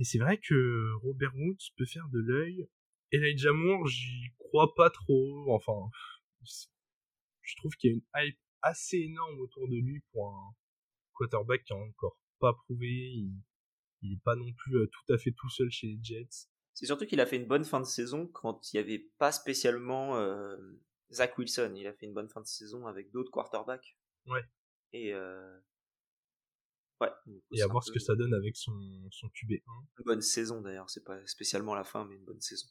Et c'est vrai que Robert Woods peut faire de l'œil. Elijah Moore, j'y crois pas trop. Enfin, je trouve qu'il y a une hype assez énorme autour de lui pour un quarterback qui a encore pas prouvé. Il, il est pas non plus euh, tout à fait tout seul chez les Jets. C'est surtout qu'il a fait une bonne fin de saison quand il n'y avait pas spécialement euh, Zach Wilson. Il a fait une bonne fin de saison avec d'autres quarterbacks. Ouais. Et euh... ouais. Et à voir ce que ça donne avec son, son QB1. Une bonne saison d'ailleurs. C'est pas spécialement la fin, mais une bonne saison.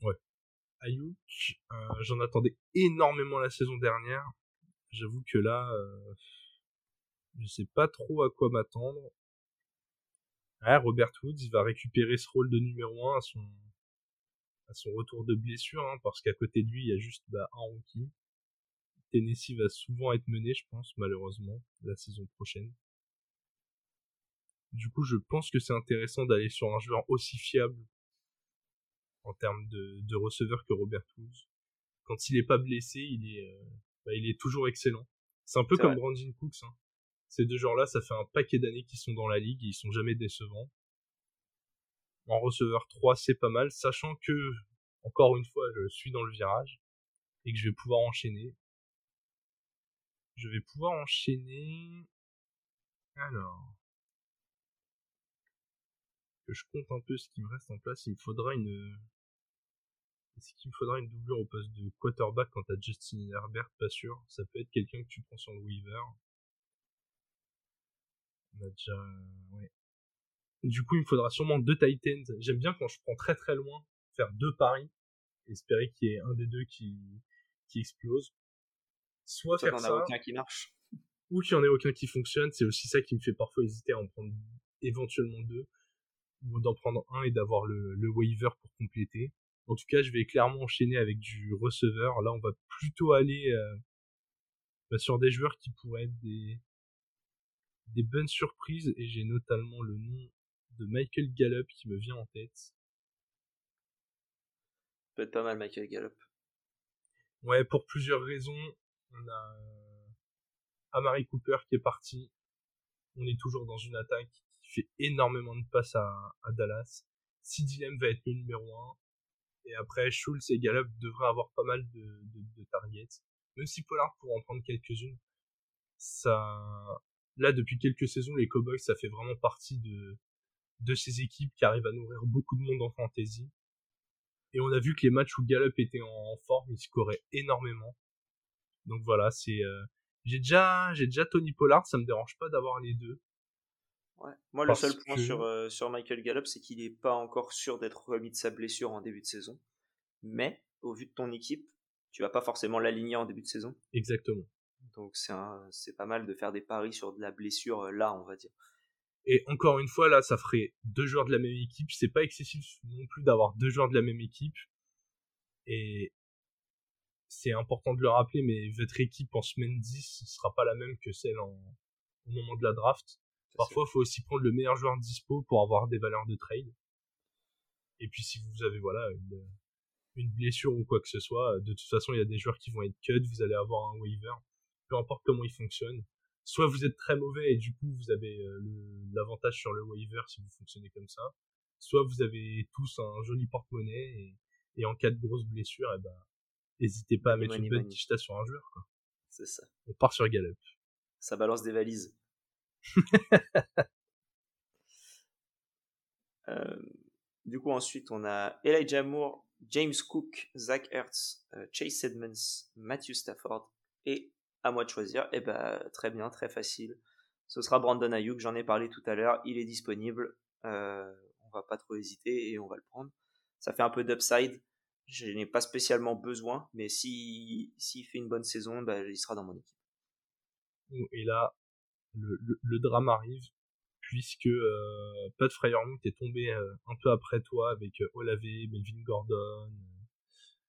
Ouais. Ayuk, euh, j'en attendais énormément la saison dernière. J'avoue que là, euh, je sais pas trop à quoi m'attendre. Ouais, Robert Woods, il va récupérer ce rôle de numéro 1 à son, à son retour de blessure, hein, parce qu'à côté de lui, il y a juste bah, un rookie. Tennessee va souvent être mené, je pense, malheureusement, la saison prochaine. Du coup, je pense que c'est intéressant d'aller sur un joueur aussi fiable en termes de, de receveur que Robert Woods. Quand il est pas blessé, il est, euh, bah, il est toujours excellent. C'est un peu comme Brandon Cooks. Hein. Ces deux joueurs-là, ça fait un paquet d'années qu'ils sont dans la ligue et ils sont jamais décevants. En receveur 3, c'est pas mal, sachant que, encore une fois, je suis dans le virage et que je vais pouvoir enchaîner. Je vais pouvoir enchaîner. Alors. Que je compte un peu ce qui me reste en place. Il me faudra une. Est-ce qu'il me faudra une doublure au poste de quarterback quand t'as Justin Herbert? Pas sûr. Ça peut être quelqu'un que tu prends sur le Weaver. On a déjà. Ouais. Du coup, il me faudra sûrement deux Titans. J'aime bien quand je prends très très loin, faire deux paris, espérer qu'il y ait un des deux qui, qui explose. Soit faire ça. aucun qui marche. Ou qu'il n'y en ait aucun qui fonctionne. C'est aussi ça qui me fait parfois hésiter à en prendre éventuellement deux. Ou d'en prendre un et d'avoir le, le waiver pour compléter. En tout cas, je vais clairement enchaîner avec du receveur. Là, on va plutôt aller euh, bah, sur des joueurs qui pourraient être des, des bonnes surprises. Et j'ai notamment le nom de Michael Gallup qui me vient en tête. Peut être pas mal Michael Gallup. Ouais, pour plusieurs raisons. On a euh, Amari Cooper qui est parti. On est toujours dans une attaque qui fait énormément de passes à, à Dallas. CDM va être le numéro 1. Et après, Schultz et Gallup devraient avoir pas mal de, de, targets. Même si Pollard pourra en prendre quelques-unes. Ça, là, depuis quelques saisons, les Cowboys, ça fait vraiment partie de, de ces équipes qui arrivent à nourrir beaucoup de monde en fantasy. Et on a vu que les matchs où Gallup était en forme, il scorait énormément. Donc voilà, c'est euh, j'ai déjà j'ai déjà Tony Pollard, ça me dérange pas d'avoir les deux. Ouais. Moi le seul point sur euh, sur Michael Gallup, c'est qu'il est pas encore sûr d'être remis de sa blessure en début de saison. Mais au vu de ton équipe, tu vas pas forcément l'aligner en début de saison. Exactement. Donc c'est pas mal de faire des paris sur de la blessure euh, là, on va dire. Et encore une fois, là, ça ferait deux joueurs de la même équipe. C'est pas excessif non plus d'avoir deux joueurs de la même équipe. Et c'est important de le rappeler, mais votre équipe en semaine 10 sera pas la même que celle en, au moment de la draft. Parfois, il faut aussi prendre le meilleur joueur dispo pour avoir des valeurs de trade. Et puis, si vous avez, voilà, une, une blessure ou quoi que ce soit, de toute façon, il y a des joueurs qui vont être cut, vous allez avoir un waiver. Peu importe comment il fonctionne soit vous êtes très mauvais et du coup vous avez euh, l'avantage sur le waiver si vous fonctionnez comme ça, soit vous avez tous un joli porte-monnaie et, en cas de grosse blessure, eh ben, n'hésitez pas à mettre une bonne quicheta sur un joueur. C'est ça. On part sur Gallup. Ça balance des valises. Euh, du coup, ensuite, on a Elijah Moore, James Cook, Zach Ertz, euh, Chase Edmonds, Matthew Stafford et à moi de choisir. Et eh ben très bien, très facile. Ce sera Brandon Ayuk, j'en ai parlé tout à l'heure, il est disponible. Euh, on va pas trop hésiter et on va le prendre. Ça fait un peu d'upside. Je n'ai pas spécialement besoin, mais si s'il fait une bonne saison, ben, il sera dans mon équipe. Et là, le, le, drame arrive puisque euh, Pat Fryermuth est tombé euh, un peu après toi avec euh, Olave, Melvin Gordon,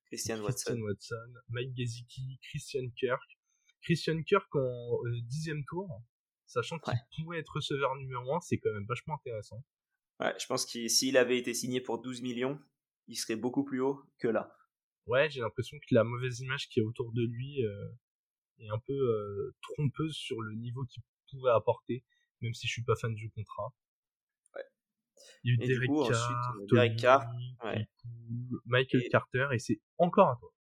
Christian, Watson. Watson, Mike Gesicki, Christian Kirk. Christian Kirk en euh, dixième tour, sachant qu'il pourrait être receveur numéro 1, c'est quand même vachement intéressant. Ouais, je pense que s'il avait été signé pour 12 millions, il serait beaucoup plus haut que là. Ouais, j'ai l'impression que la mauvaise image qui est autour de lui euh, est un peu euh, trompeuse sur le niveau qu'il pourrait apporter, même si je suis pas fan du contrat. Ouais. Il y a eu Derek, Carr, Michael Carter, et c'est encore à toi.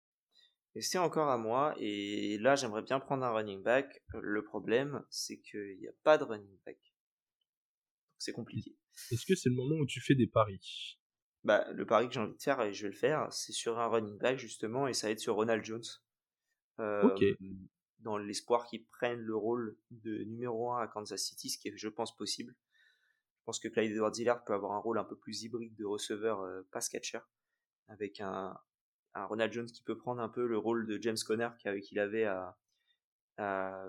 Et c'est encore à moi. Et là, j'aimerais bien prendre un running back. Le problème, c'est qu'il n'y a pas de running back. C'est compliqué. Est-ce que c'est le moment où tu fais des paris? Bah, Le pari que j'ai envie de faire, et je vais le faire, c'est sur un running back, justement, et ça va être sur Ronald Jones. ok. Dans l'espoir qu'il prenne le rôle de numéro 1 à Kansas City, ce qui est, je pense, possible. Je pense que Clyde Edwards-Hillard peut avoir un rôle un peu plus hybride de receveur euh, pass catcher, avec un, Ronald Jones qui peut prendre un peu le rôle de James Conner qu'il avait à, à,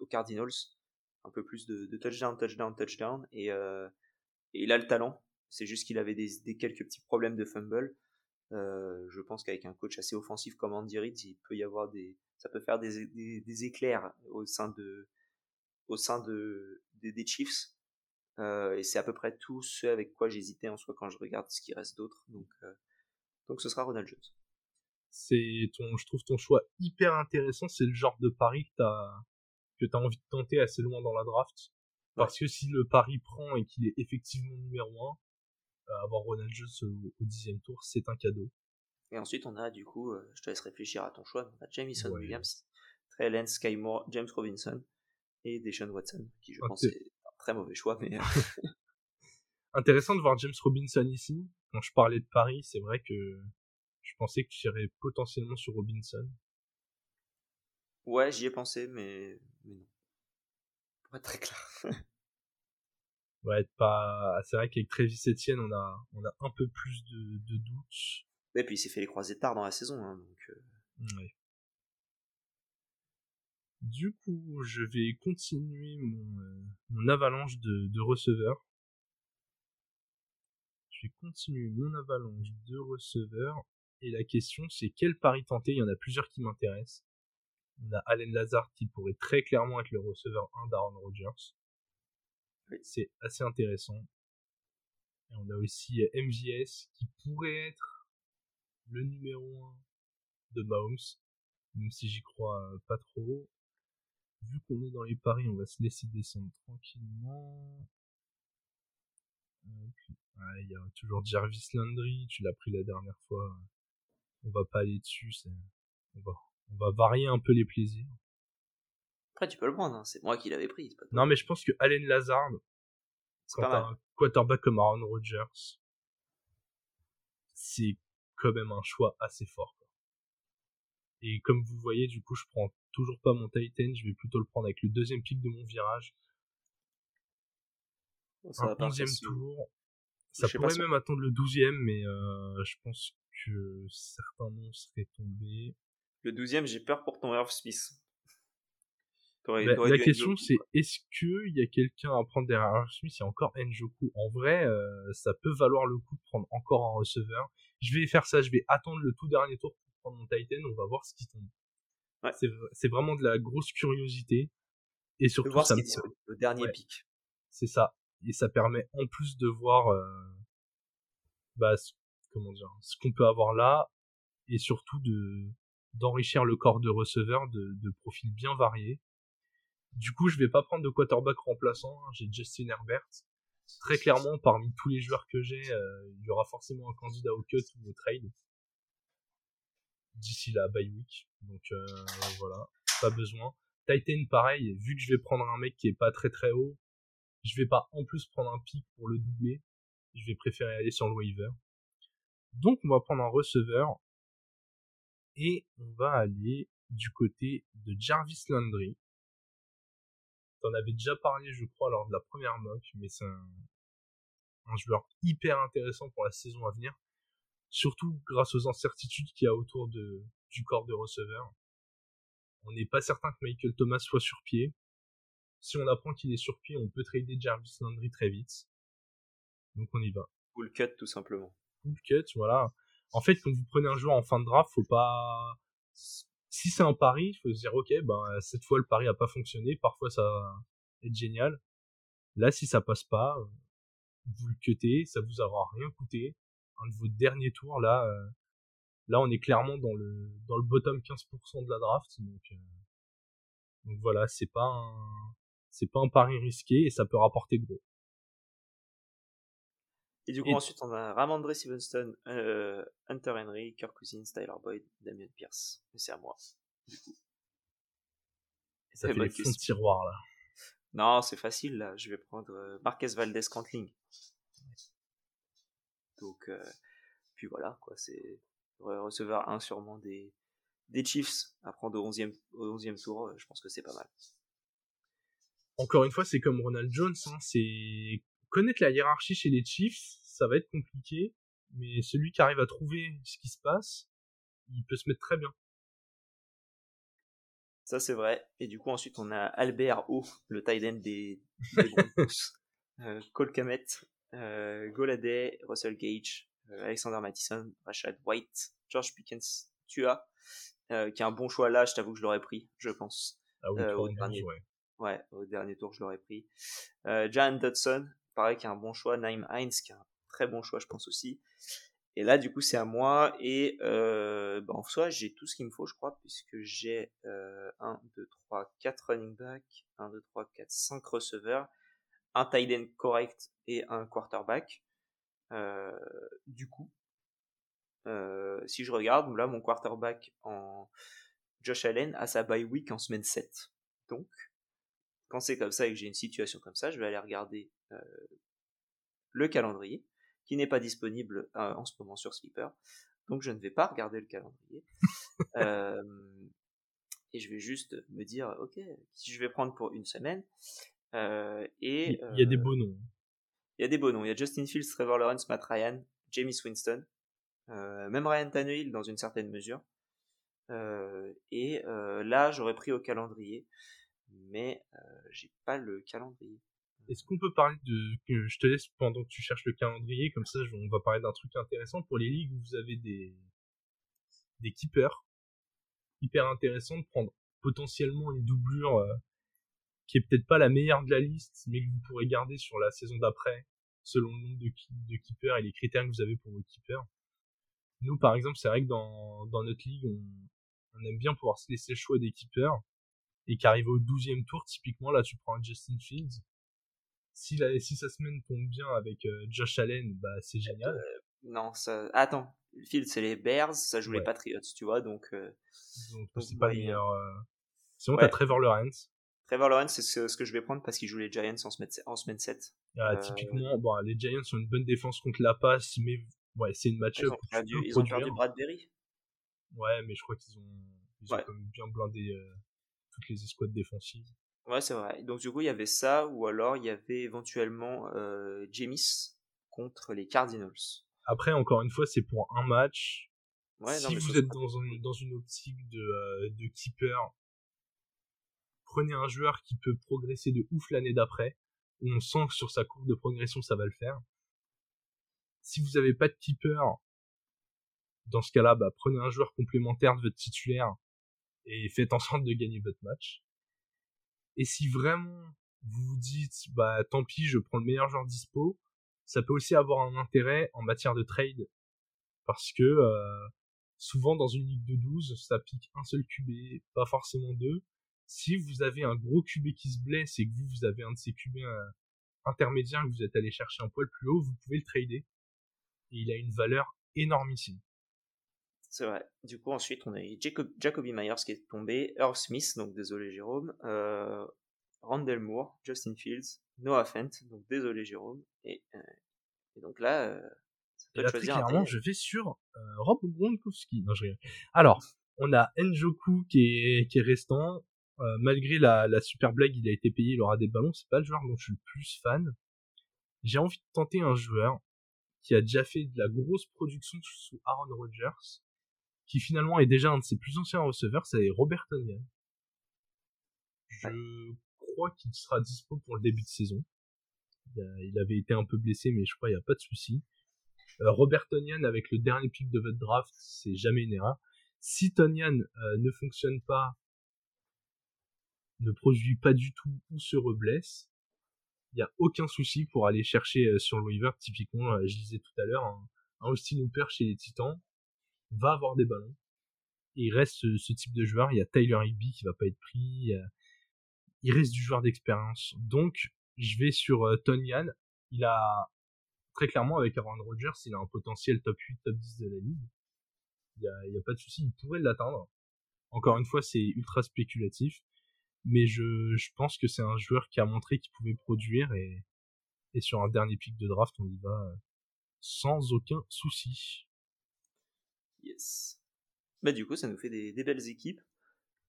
aux Cardinals, un peu plus de, touchdown, touchdown, touchdown, et, euh, et il a le talent. C'est juste qu'il avait des, des, quelques petits problèmes de fumble. Euh, je pense qu'avec un coach assez offensif comme Andy Reid, il peut y avoir des, ça peut faire des, des, des éclairs au sein de, au sein de, des Chiefs. et c'est à peu près tout ce avec quoi j'hésitais en soi quand je regarde ce qui reste d'autre. Donc, donc ce sera Ronald Jones. C'est ton, je trouve ton choix hyper intéressant. C'est le genre de pari que t'as que t'as envie de tenter assez loin dans la draft. Parce que si le pari prend et qu'il est effectivement numéro 1, euh, avoir Ronald Jones au, dixième tour, c'est un cadeau. Et ensuite, on a du coup, euh, je te laisse réfléchir à ton choix, on a Jamison Williams, Trey Lance, Sky Moore, James Robinson et Deshaun Watson, qui je pense est un très mauvais choix, mais... Euh, Intéressant de voir James Robinson ici. Quand je parlais de Paris, c'est vrai que je pensais que tu irais potentiellement sur Robinson. Ouais, j'y ai pensé, mais, mais non. Pour être très clair. ouais, pas. C'est vrai qu'avec Travis Etienne, on a, on a un peu plus de, de doutes. Et puis il s'est fait les croiser tard dans la saison, hein, donc. Euh. Ouais. Du coup, je vais continuer mon, euh, mon avalanche de, de receveurs. Je vais continuer mon avalanche de receveurs. Et la question, c'est quel pari tenter? Il y en a plusieurs qui m'intéressent. On a Allen Lazard qui pourrait très clairement être le receveur 1 d'Aaron Rodgers. C'est assez intéressant. Et on a aussi MVS qui pourrait être le numéro 1 de Mahomes, même si j'y crois pas trop. Vu qu'on est dans les paris, on va se laisser descendre tranquillement. il y a toujours Jarvis Landry, tu l'as pris la dernière fois. On va pas aller dessus, on va on va varier un peu les plaisirs. Après, tu peux le prendre, hein. c'est moi qui l'avais pris. non, mais je pense que Allen Lazard, quand t'as un quarterback comme Aaron Rodgers, c'est quand même un choix assez fort. Et comme vous voyez, du coup, je prends toujours pas mon Titan, je vais plutôt le prendre avec le deuxième pic de mon virage. Ça un onzième tour. Ça pourrait même attendre le douzième, mais euh, je pense que certains noms seraient tombés. Le 12 j'ai peur pour ton Irv Smith. Bah, la question c'est est-ce qu'il y a quelqu'un à prendre derrière Smith? Il y a encore Njoku. En vrai, euh, ça peut valoir le coup de prendre encore un receveur. Je vais faire ça, je vais attendre le tout dernier tour pour prendre mon Titan, on va voir ce qui tombe. C'est vraiment de la grosse curiosité. Et surtout, voir ça le dernier pic. C'est ça. Et ça permet en plus de voir euh, bah, comment dire, ce qu'on peut avoir là et surtout de d'enrichir le corps de receveurs de, de profils bien variés. Du coup, je vais pas prendre de quarterback remplaçant. Hein. J'ai Justin Herbert. Très clairement, parmi tous les joueurs que j'ai, euh, il y aura forcément un candidat au cut ou au trade d'ici la bye week. Donc euh, voilà, pas besoin. Titan, pareil. Vu que je vais prendre un mec qui est pas très très haut, je vais pas en plus prendre un pic pour le doubler. Je vais préférer aller sur le waiver. Donc on va prendre un receveur et on va aller du côté de Jarvis Landry. T'en avais déjà parlé, je crois, lors de la première mock, mais c'est un, joueur hyper intéressant pour la saison à venir. Surtout grâce aux incertitudes qu'il y a autour de, du corps de receveur. On n'est pas certain que Michael Thomas soit sur pied. Si on apprend qu'il est sur pied, on peut trader Jarvis Landry très vite. Donc on y va. Full cut tout simplement. Full cut, voilà en fait, quand vous prenez un joueur en fin de draft, faut pas, si c'est un pari, il faut se dire, ok, ben, cette fois, le pari a pas fonctionné, parfois ça va être génial. Là, si ça passe pas, vous le cutez, ça vous aura rien coûté. Un de vos derniers tours, là, euh, là, on est clairement dans le, dans le bottom 15% de la draft, donc, euh, donc voilà, c'est pas un, c'est pas un pari risqué et ça peut rapporter gros. Et du coup, ensuite, on a Ramondre Stevenson, euh, Hunter Henry, Kirk Cousins, Tyler Boyd, Damien Pierce. Et c'est à moi, du coup. Ça fait les fonds de tiroir, là. Non, c'est facile, là. Je vais prendre euh, Marquez Valdez-Cantling. Donc, euh, puis voilà, quoi. C'est receveur 1 sûrement des, des Chiefs à prendre au 11e, au 11e tour. Je pense que c'est pas mal. Encore une fois, c'est comme Ronald Jones. Hein, c'est connaître la hiérarchie chez les Chiefs, ça va être compliqué, mais celui qui arrive à trouver ce qui se passe, il peut se mettre très bien. Ça c'est vrai. Et du coup ensuite on a Albert O, le tight end des, des Broncos, euh, Cole Kamet, euh, Goladay, Russell Gage, euh, Alexander Mattison, Rashad White, George Pickens, Tua, euh, qui est un bon choix là. Je t'avoue que je l'aurais pris, je pense. Ah oui, au dernier. Ouais. ouais. au dernier tour je l'aurais pris. Jan Dodson, pareil, qui est un bon choix. Naim Heinz, qui est un très bon choix, je pense aussi. Et là, du coup, c'est à moi. Et euh, bah, en soi, j'ai tout ce qu'il me faut, je crois, puisque j'ai euh, 1, 2, 3, 4 running backs, 1, 2, 3, 4, 5 receveurs, un tight end correct et un quarterback. Euh, du coup, euh, si je regarde, là, mon quarterback en Josh Allen a sa bye week en semaine 7. Donc, quand c'est comme ça et que j'ai une situation comme ça, je vais aller regarder le calendrier qui n'est pas disponible euh, en ce moment sur Sleeper. Donc je ne vais pas regarder le calendrier. euh, et je vais juste me dire, ok, si je vais prendre pour une semaine. Euh, et il y a des beaux noms. Il y a des beaux noms. Il y a Justin Fields, Trevor Lawrence, Matt Ryan, Jamie Winston, même Ryan Tannehill dans une certaine mesure. et là, j'aurais pris au calendrier, mais j'ai pas le calendrier. Est-ce qu'on peut parler de je te laisse pendant que tu cherches le calendrier comme ça on va parler d'un truc intéressant pour les ligues où vous avez des des keepers hyper intéressant de prendre potentiellement une doublure euh, qui est peut-être pas la meilleure de la liste mais que vous pourrez garder sur la saison d'après selon le nombre de, keepers et les critères que vous avez pour vos keepers. Nous par exemple, c'est vrai que dans notre ligue on, aime bien pouvoir se laisser le des keepers et qu'arrive au 12e tour typiquement là tu prends un Justin Fields si, la, si sa semaine tombe bien avec euh, Josh Allen, bah c'est génial. Euh, non, ça. Attends, Field c'est les Bears, ça joue les Patriots, tu vois, donc. Euh, donc, c'est pas le meilleur. Sinon, ouais. t'as Trevor Lawrence. Trevor Lawrence, c'est ce, que je vais prendre parce qu'il joue les Giants en semaine, en semaine 7. Ah, Typiquement, bon, les Giants ont une bonne défense contre la passe, mais ouais, c'est une match-up. Ils, ont perdu, ils ont perdu Bradbury. Ouais, mais je crois qu'ils ont, ils ont quand même bien blindé toutes les escouades défensives. Ouais, c'est vrai. Donc du coup, il y avait ça, ou alors il y avait éventuellement euh, James contre les Cardinals. Après, encore une fois, c'est pour un match. Ouais, si vous êtes dans, une, dans une optique de, euh, de keeper, prenez un joueur qui peut progresser de ouf l'année d'après, où on sent que sur sa courbe de progression, ça va le faire. Si vous n'avez pas de keeper, dans ce cas-là, bah, prenez un joueur complémentaire de votre titulaire et faites en sorte de gagner votre match. Et si vraiment vous vous dites, bah tant pis, je prends le meilleur joueur dispo, ça peut aussi avoir un intérêt en matière de trade. Parce que euh, souvent dans une ligue de 12, ça pique un seul QB, pas forcément deux. Si vous avez un gros QB qui se blesse et que vous, vous avez un de ces QB euh, intermédiaires que vous êtes allé chercher un poil plus haut, vous pouvez le trader. Et il a une valeur énormissime. C'est vrai. Du coup, ensuite, on a eu Jacob, Jacoby Myers qui est tombé, Earl Smith, donc désolé Jérôme, euh, Randall Moore, Justin Fields, Noah Fent, donc désolé Jérôme, et, euh, et donc là, euh, ça peut et là, très clairement, je vais sur euh, Rob Gronkowski. Non, je Alors, on a Njoku qui est, qui est restant. Euh, malgré la, la super blague, il a été payé, il aura des ballons. C'est pas le joueur dont je suis le plus fan. J'ai envie de tenter un joueur qui a déjà fait de la grosse production sous Aaron Rodgers qui finalement est déjà un de ses plus anciens receveurs, c'est Robert Tonyan. Je crois qu'il sera dispo pour le début de saison. Il, avait été un peu blessé, mais je crois qu'il n'y a pas de souci. Euh, Robert Tonyan avec le dernier pick de votre draft, c'est jamais une erreur. Si Tonyan euh, ne fonctionne pas, ne produit pas du tout ou se reblesse, il n'y a aucun souci pour aller chercher euh, sur le waiver. Typiquement, je disais tout à l'heure, un, un Austin Hooper chez les Titans, va avoir des ballons. Et il reste ce, type de joueur. Il y a Tyler Higby qui va pas être pris. Il reste du joueur d'expérience. Donc, je vais sur euh, Tonyan. Il a, très clairement, avec Aaron Rodgers, il a un potentiel top 8, top 10 de la ligue. Il y a, pas de souci, il pourrait l'atteindre. Encore une fois, c'est ultra spéculatif. Mais je, je pense que c'est un joueur qui a montré qu'il pouvait produire et, et sur un dernier pic de draft, on y va euh, sans aucun souci. Bah du coup, ça nous fait des, belles équipes.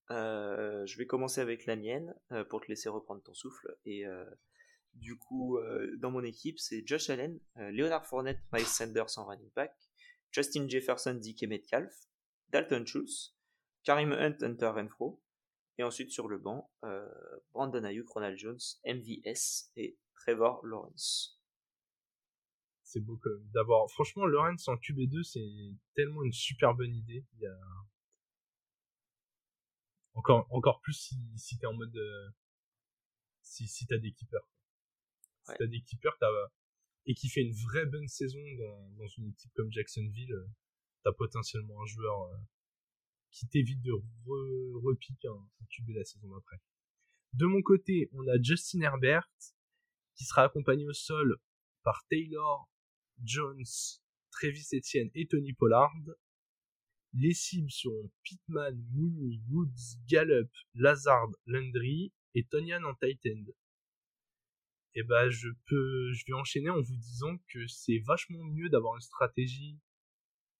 Euh, je vais commencer avec la mienne euh, pour te laisser reprendre ton souffle. Et euh, du coup, dans mon équipe, c'est Josh Allen, Leonard Fournette, Miles Sanders en running back, Justin Jefferson, DK Metcalf, Dalton Schultz, Karim Hunt, Hunter Renfro, et ensuite sur le banc, Brandon Ayuk, Ronald Jones, MVS et Trevor Lawrence c'est beau quand même d'avoir franchement Lorenz en QB2 c'est tellement une super bonne idée. Il y a encore encore plus si si t'es en mode euh, si si t'as des keepers. Si t'as des keepers, t'as, et qui fait une vraie bonne saison dans, dans une équipe comme Jacksonville, euh, t'as potentiellement un joueur euh, qui t'évite de re, repiquer un, un QB la saison d'après. De mon côté, on a Justin Herbert, qui sera accompagné au sol par Taylor, Jones, Travis Etienne et Tony Pollard. Les cibles seront Pittman, Mooney, Woods, Gallup, Lazard, Landry et Tonyan en tight end. Et bah je peux, je vais enchaîner en vous disant que c'est vachement mieux d'avoir une stratégie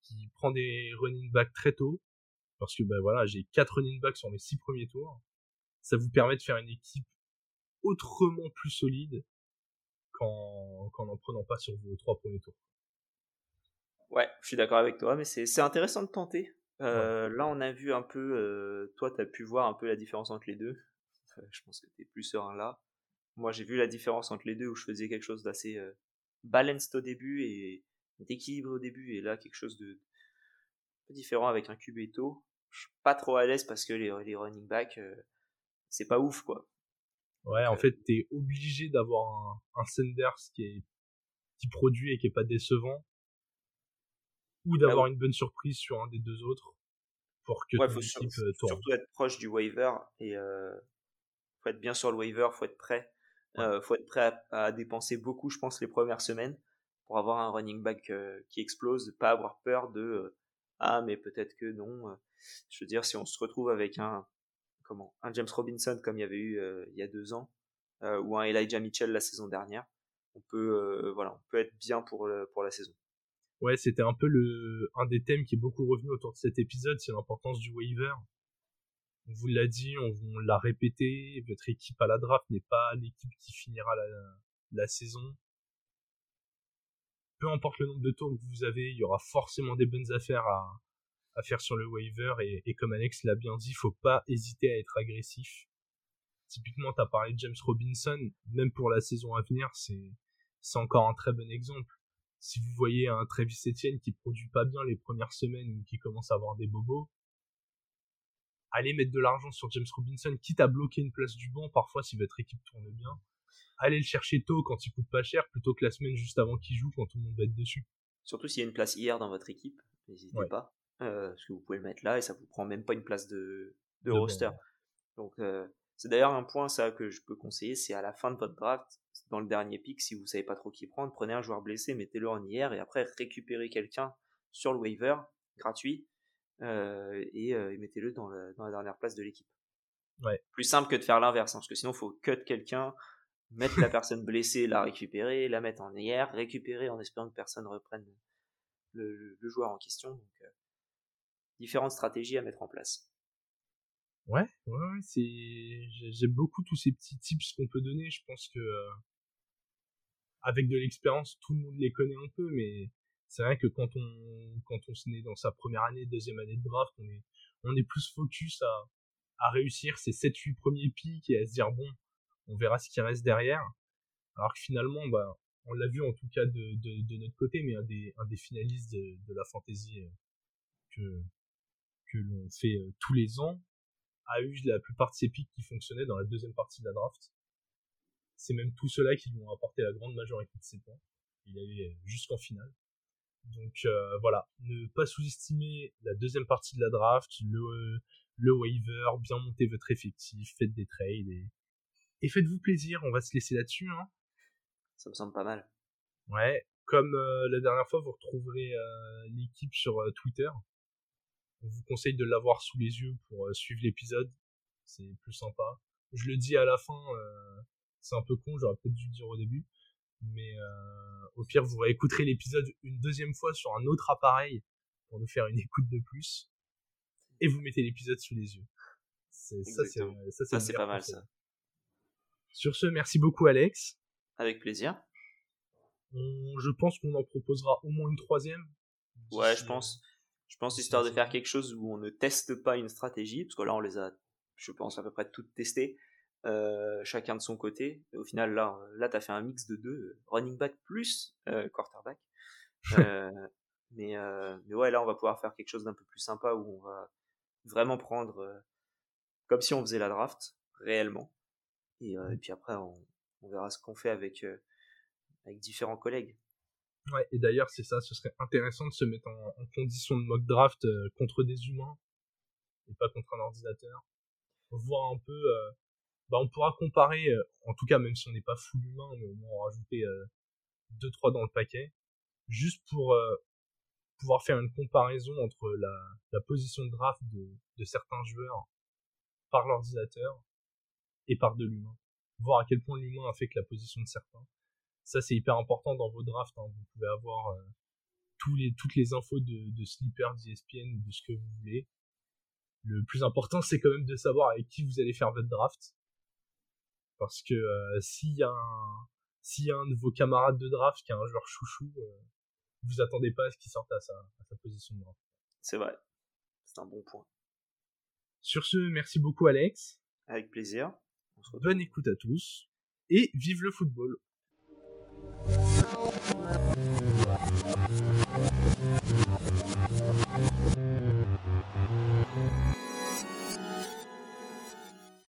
qui prend des running backs très tôt, parce que bah voilà, j'ai quatre running backs sur mes six premiers tours. Ça vous permet de faire une équipe autrement plus solide qu'en n'en prenant pas sur vos trois premiers tours. Ouais, je suis d'accord avec toi, mais c'est intéressant de tenter. Euh, Là, on a vu un peu, euh, toi, tu as pu voir un peu la différence entre les deux. je pense que tu es plus serein là. Moi, j'ai vu la différence entre les deux où je faisais quelque chose d'assez euh, balanced au début et d'équilibré au début, et là, quelque chose de différent avec un cubeto. Je suis pas trop à l'aise parce que les, les running backs, euh, c'est pas ouf, quoi. Ouais, en fait, t'es obligé d'avoir un, un Sanders qui est qui produit et qui est pas décevant, ou ah d'avoir une bonne surprise sur un des deux autres pour que ouais, faut euh, surtout être proche du waiver et euh, faut être bien sur le waiver, faut être prêt, euh, faut être prêt à, dépenser beaucoup, je pense, les premières semaines pour avoir un running back euh, qui explose, pas avoir peur de ah mais peut-être que non. je veux dire, si on se retrouve avec un un James Robinson comme il y avait eu il y a deux ans ou un Elijah Mitchell la saison dernière, on peut voilà, on peut être bien pour pour la saison ouais, c'était un peu le un des thèmes qui est beaucoup revenu autour de cet épisode, c'est l'importance du waiver. On vous l'a dit, on, l'a répété, votre équipe à la draft n'est pas l'équipe qui finira la, la saison. Peu importe le nombre de tours que vous avez, il y aura forcément des bonnes affaires à, à faire sur le waiver et, et comme Alex l'a bien dit, faut pas hésiter à être agressif. Typiquement, t'as parlé de James Robinson, même pour la saison à venir, c'est c'est encore un très bon exemple si vous voyez un Travis Etienne qui produit pas bien les premières semaines ou qui commence à avoir des bobos, allez mettre de l'argent sur James Robinson, quitte à bloquer une place du banc parfois si votre équipe tourne bien. Allez le chercher tôt quand il coûte pas cher plutôt que la semaine juste avant qu'il joue quand tout le monde va être dessus. Surtout s'il y a une place hier dans votre équipe, n'hésitez pas. Euh, parce que vous pouvez le mettre là et ça vous prend même pas une place de, de, roster. Donc euh, c'est d'ailleurs un point ça que je peux conseiller, c'est à la fin de votre draft, dans le dernier pick, si vous savez pas trop qui prendre, prenez un joueur blessé, mettez-le en IR et après récupérez quelqu'un sur le waiver gratuit euh, et, euh, mettez-le dans, la dernière place de l'équipe. Ouais. Plus simple que de faire l'inverse, hein, parce que sinon il faut cut quelqu'un, mettre la personne blessée, la récupérer, la mettre en IR, récupérer en espérant que personne reprenne le, joueur en question. Donc, euh, différentes stratégies à mettre en place. Ouais, ouais, ouais c'est j'aime beaucoup tous ces petits tips qu'on peut donner. Je pense que avec de l'expérience, tout le monde les connaît un peu, mais c'est vrai que quand on quand on se naît dans sa première année, deuxième année de draft, on est on est plus focus à à réussir ces 7 8 premiers pics et à se dire bon, on verra ce qui reste derrière. Alors que finalement bah on l'a vu en tout cas de, de, de, notre côté, mais un des, un des finalistes de, de la fantasy euh, que, que l'on fait euh, tous les ans a eu la plupart de ses pics qui fonctionnaient dans la deuxième partie de la draft c'est même tous ceux-là qui lui ont apporté la grande majorité de ses points. Il allait jusqu'en finale. Donc euh, voilà, ne pas sous-estimer la deuxième partie de la draft, le, le waiver, bien monter votre effectif, faites des trades et, et faites-vous plaisir, on va se laisser là-dessus. Hein. Ça me semble pas mal. Ouais, comme euh, la dernière fois, vous retrouverez euh, l'équipe sur Twitter. On vous conseille de l'avoir sous les yeux pour suivre l'épisode, c'est plus sympa. Je le dis à la fin, c'est un peu con, j'aurais peut-être dû le dire au début. Mais euh, au pire, vous réécouterez l'épisode une deuxième fois sur un autre appareil pour nous faire une écoute de plus. Et vous mettez l'épisode sous les yeux. ça, c'est, ça, c'est, pas mal, ça. Sur ce, merci beaucoup, Alex. Avec plaisir. je pense qu'on en proposera au moins une troisième. Ouais, je pense. Je pense histoire de faire quelque chose où on ne teste pas une stratégie, parce que là, on les a, je pense, à peu près toutes testées. Euh, chacun de son côté. au final, là, là, t'as fait un mix de deux, running back plus euh, quarterback. Euh, mais, mais ouais, là, on va pouvoir faire quelque chose d'un peu plus sympa où on va vraiment prendre comme si on faisait la draft réellement. Et, puis après, on, on verra ce qu'on fait avec avec différents collègues. Ouais, et d'ailleurs, c'est ça, ce serait intéressant de se mettre en, condition de mock draft contre des humains et pas contre un ordinateur. Voir un peu, bah, on pourra comparer, en tout cas, même si on n'est pas full humain, mais au moins on rajouter 2-3 dans le paquet, juste pour pouvoir faire une comparaison entre la, la position de draft de, de certains joueurs par l'ordinateur et par de l'humain. Voir à quel point l'humain affecte la position de certains. Ça, c'est hyper important dans vos drafts. Hein. Vous pouvez avoir euh, tous les, toutes les infos de, de Sleeper, d'ESPN ou de ce que vous voulez. Le plus important, c'est quand même de savoir avec qui vous allez faire votre draft. Parce que euh, s'il y a un, s'il y a un de vos camarades de draft qui a un joueur chouchou, euh, vous attendez pas à ce qu'il sorte à sa, à sa position de draft. C'est vrai. C'est un bon point. Sur ce, merci beaucoup Alex. Avec plaisir. Bonne écoute à tous et vive le football. Thank you.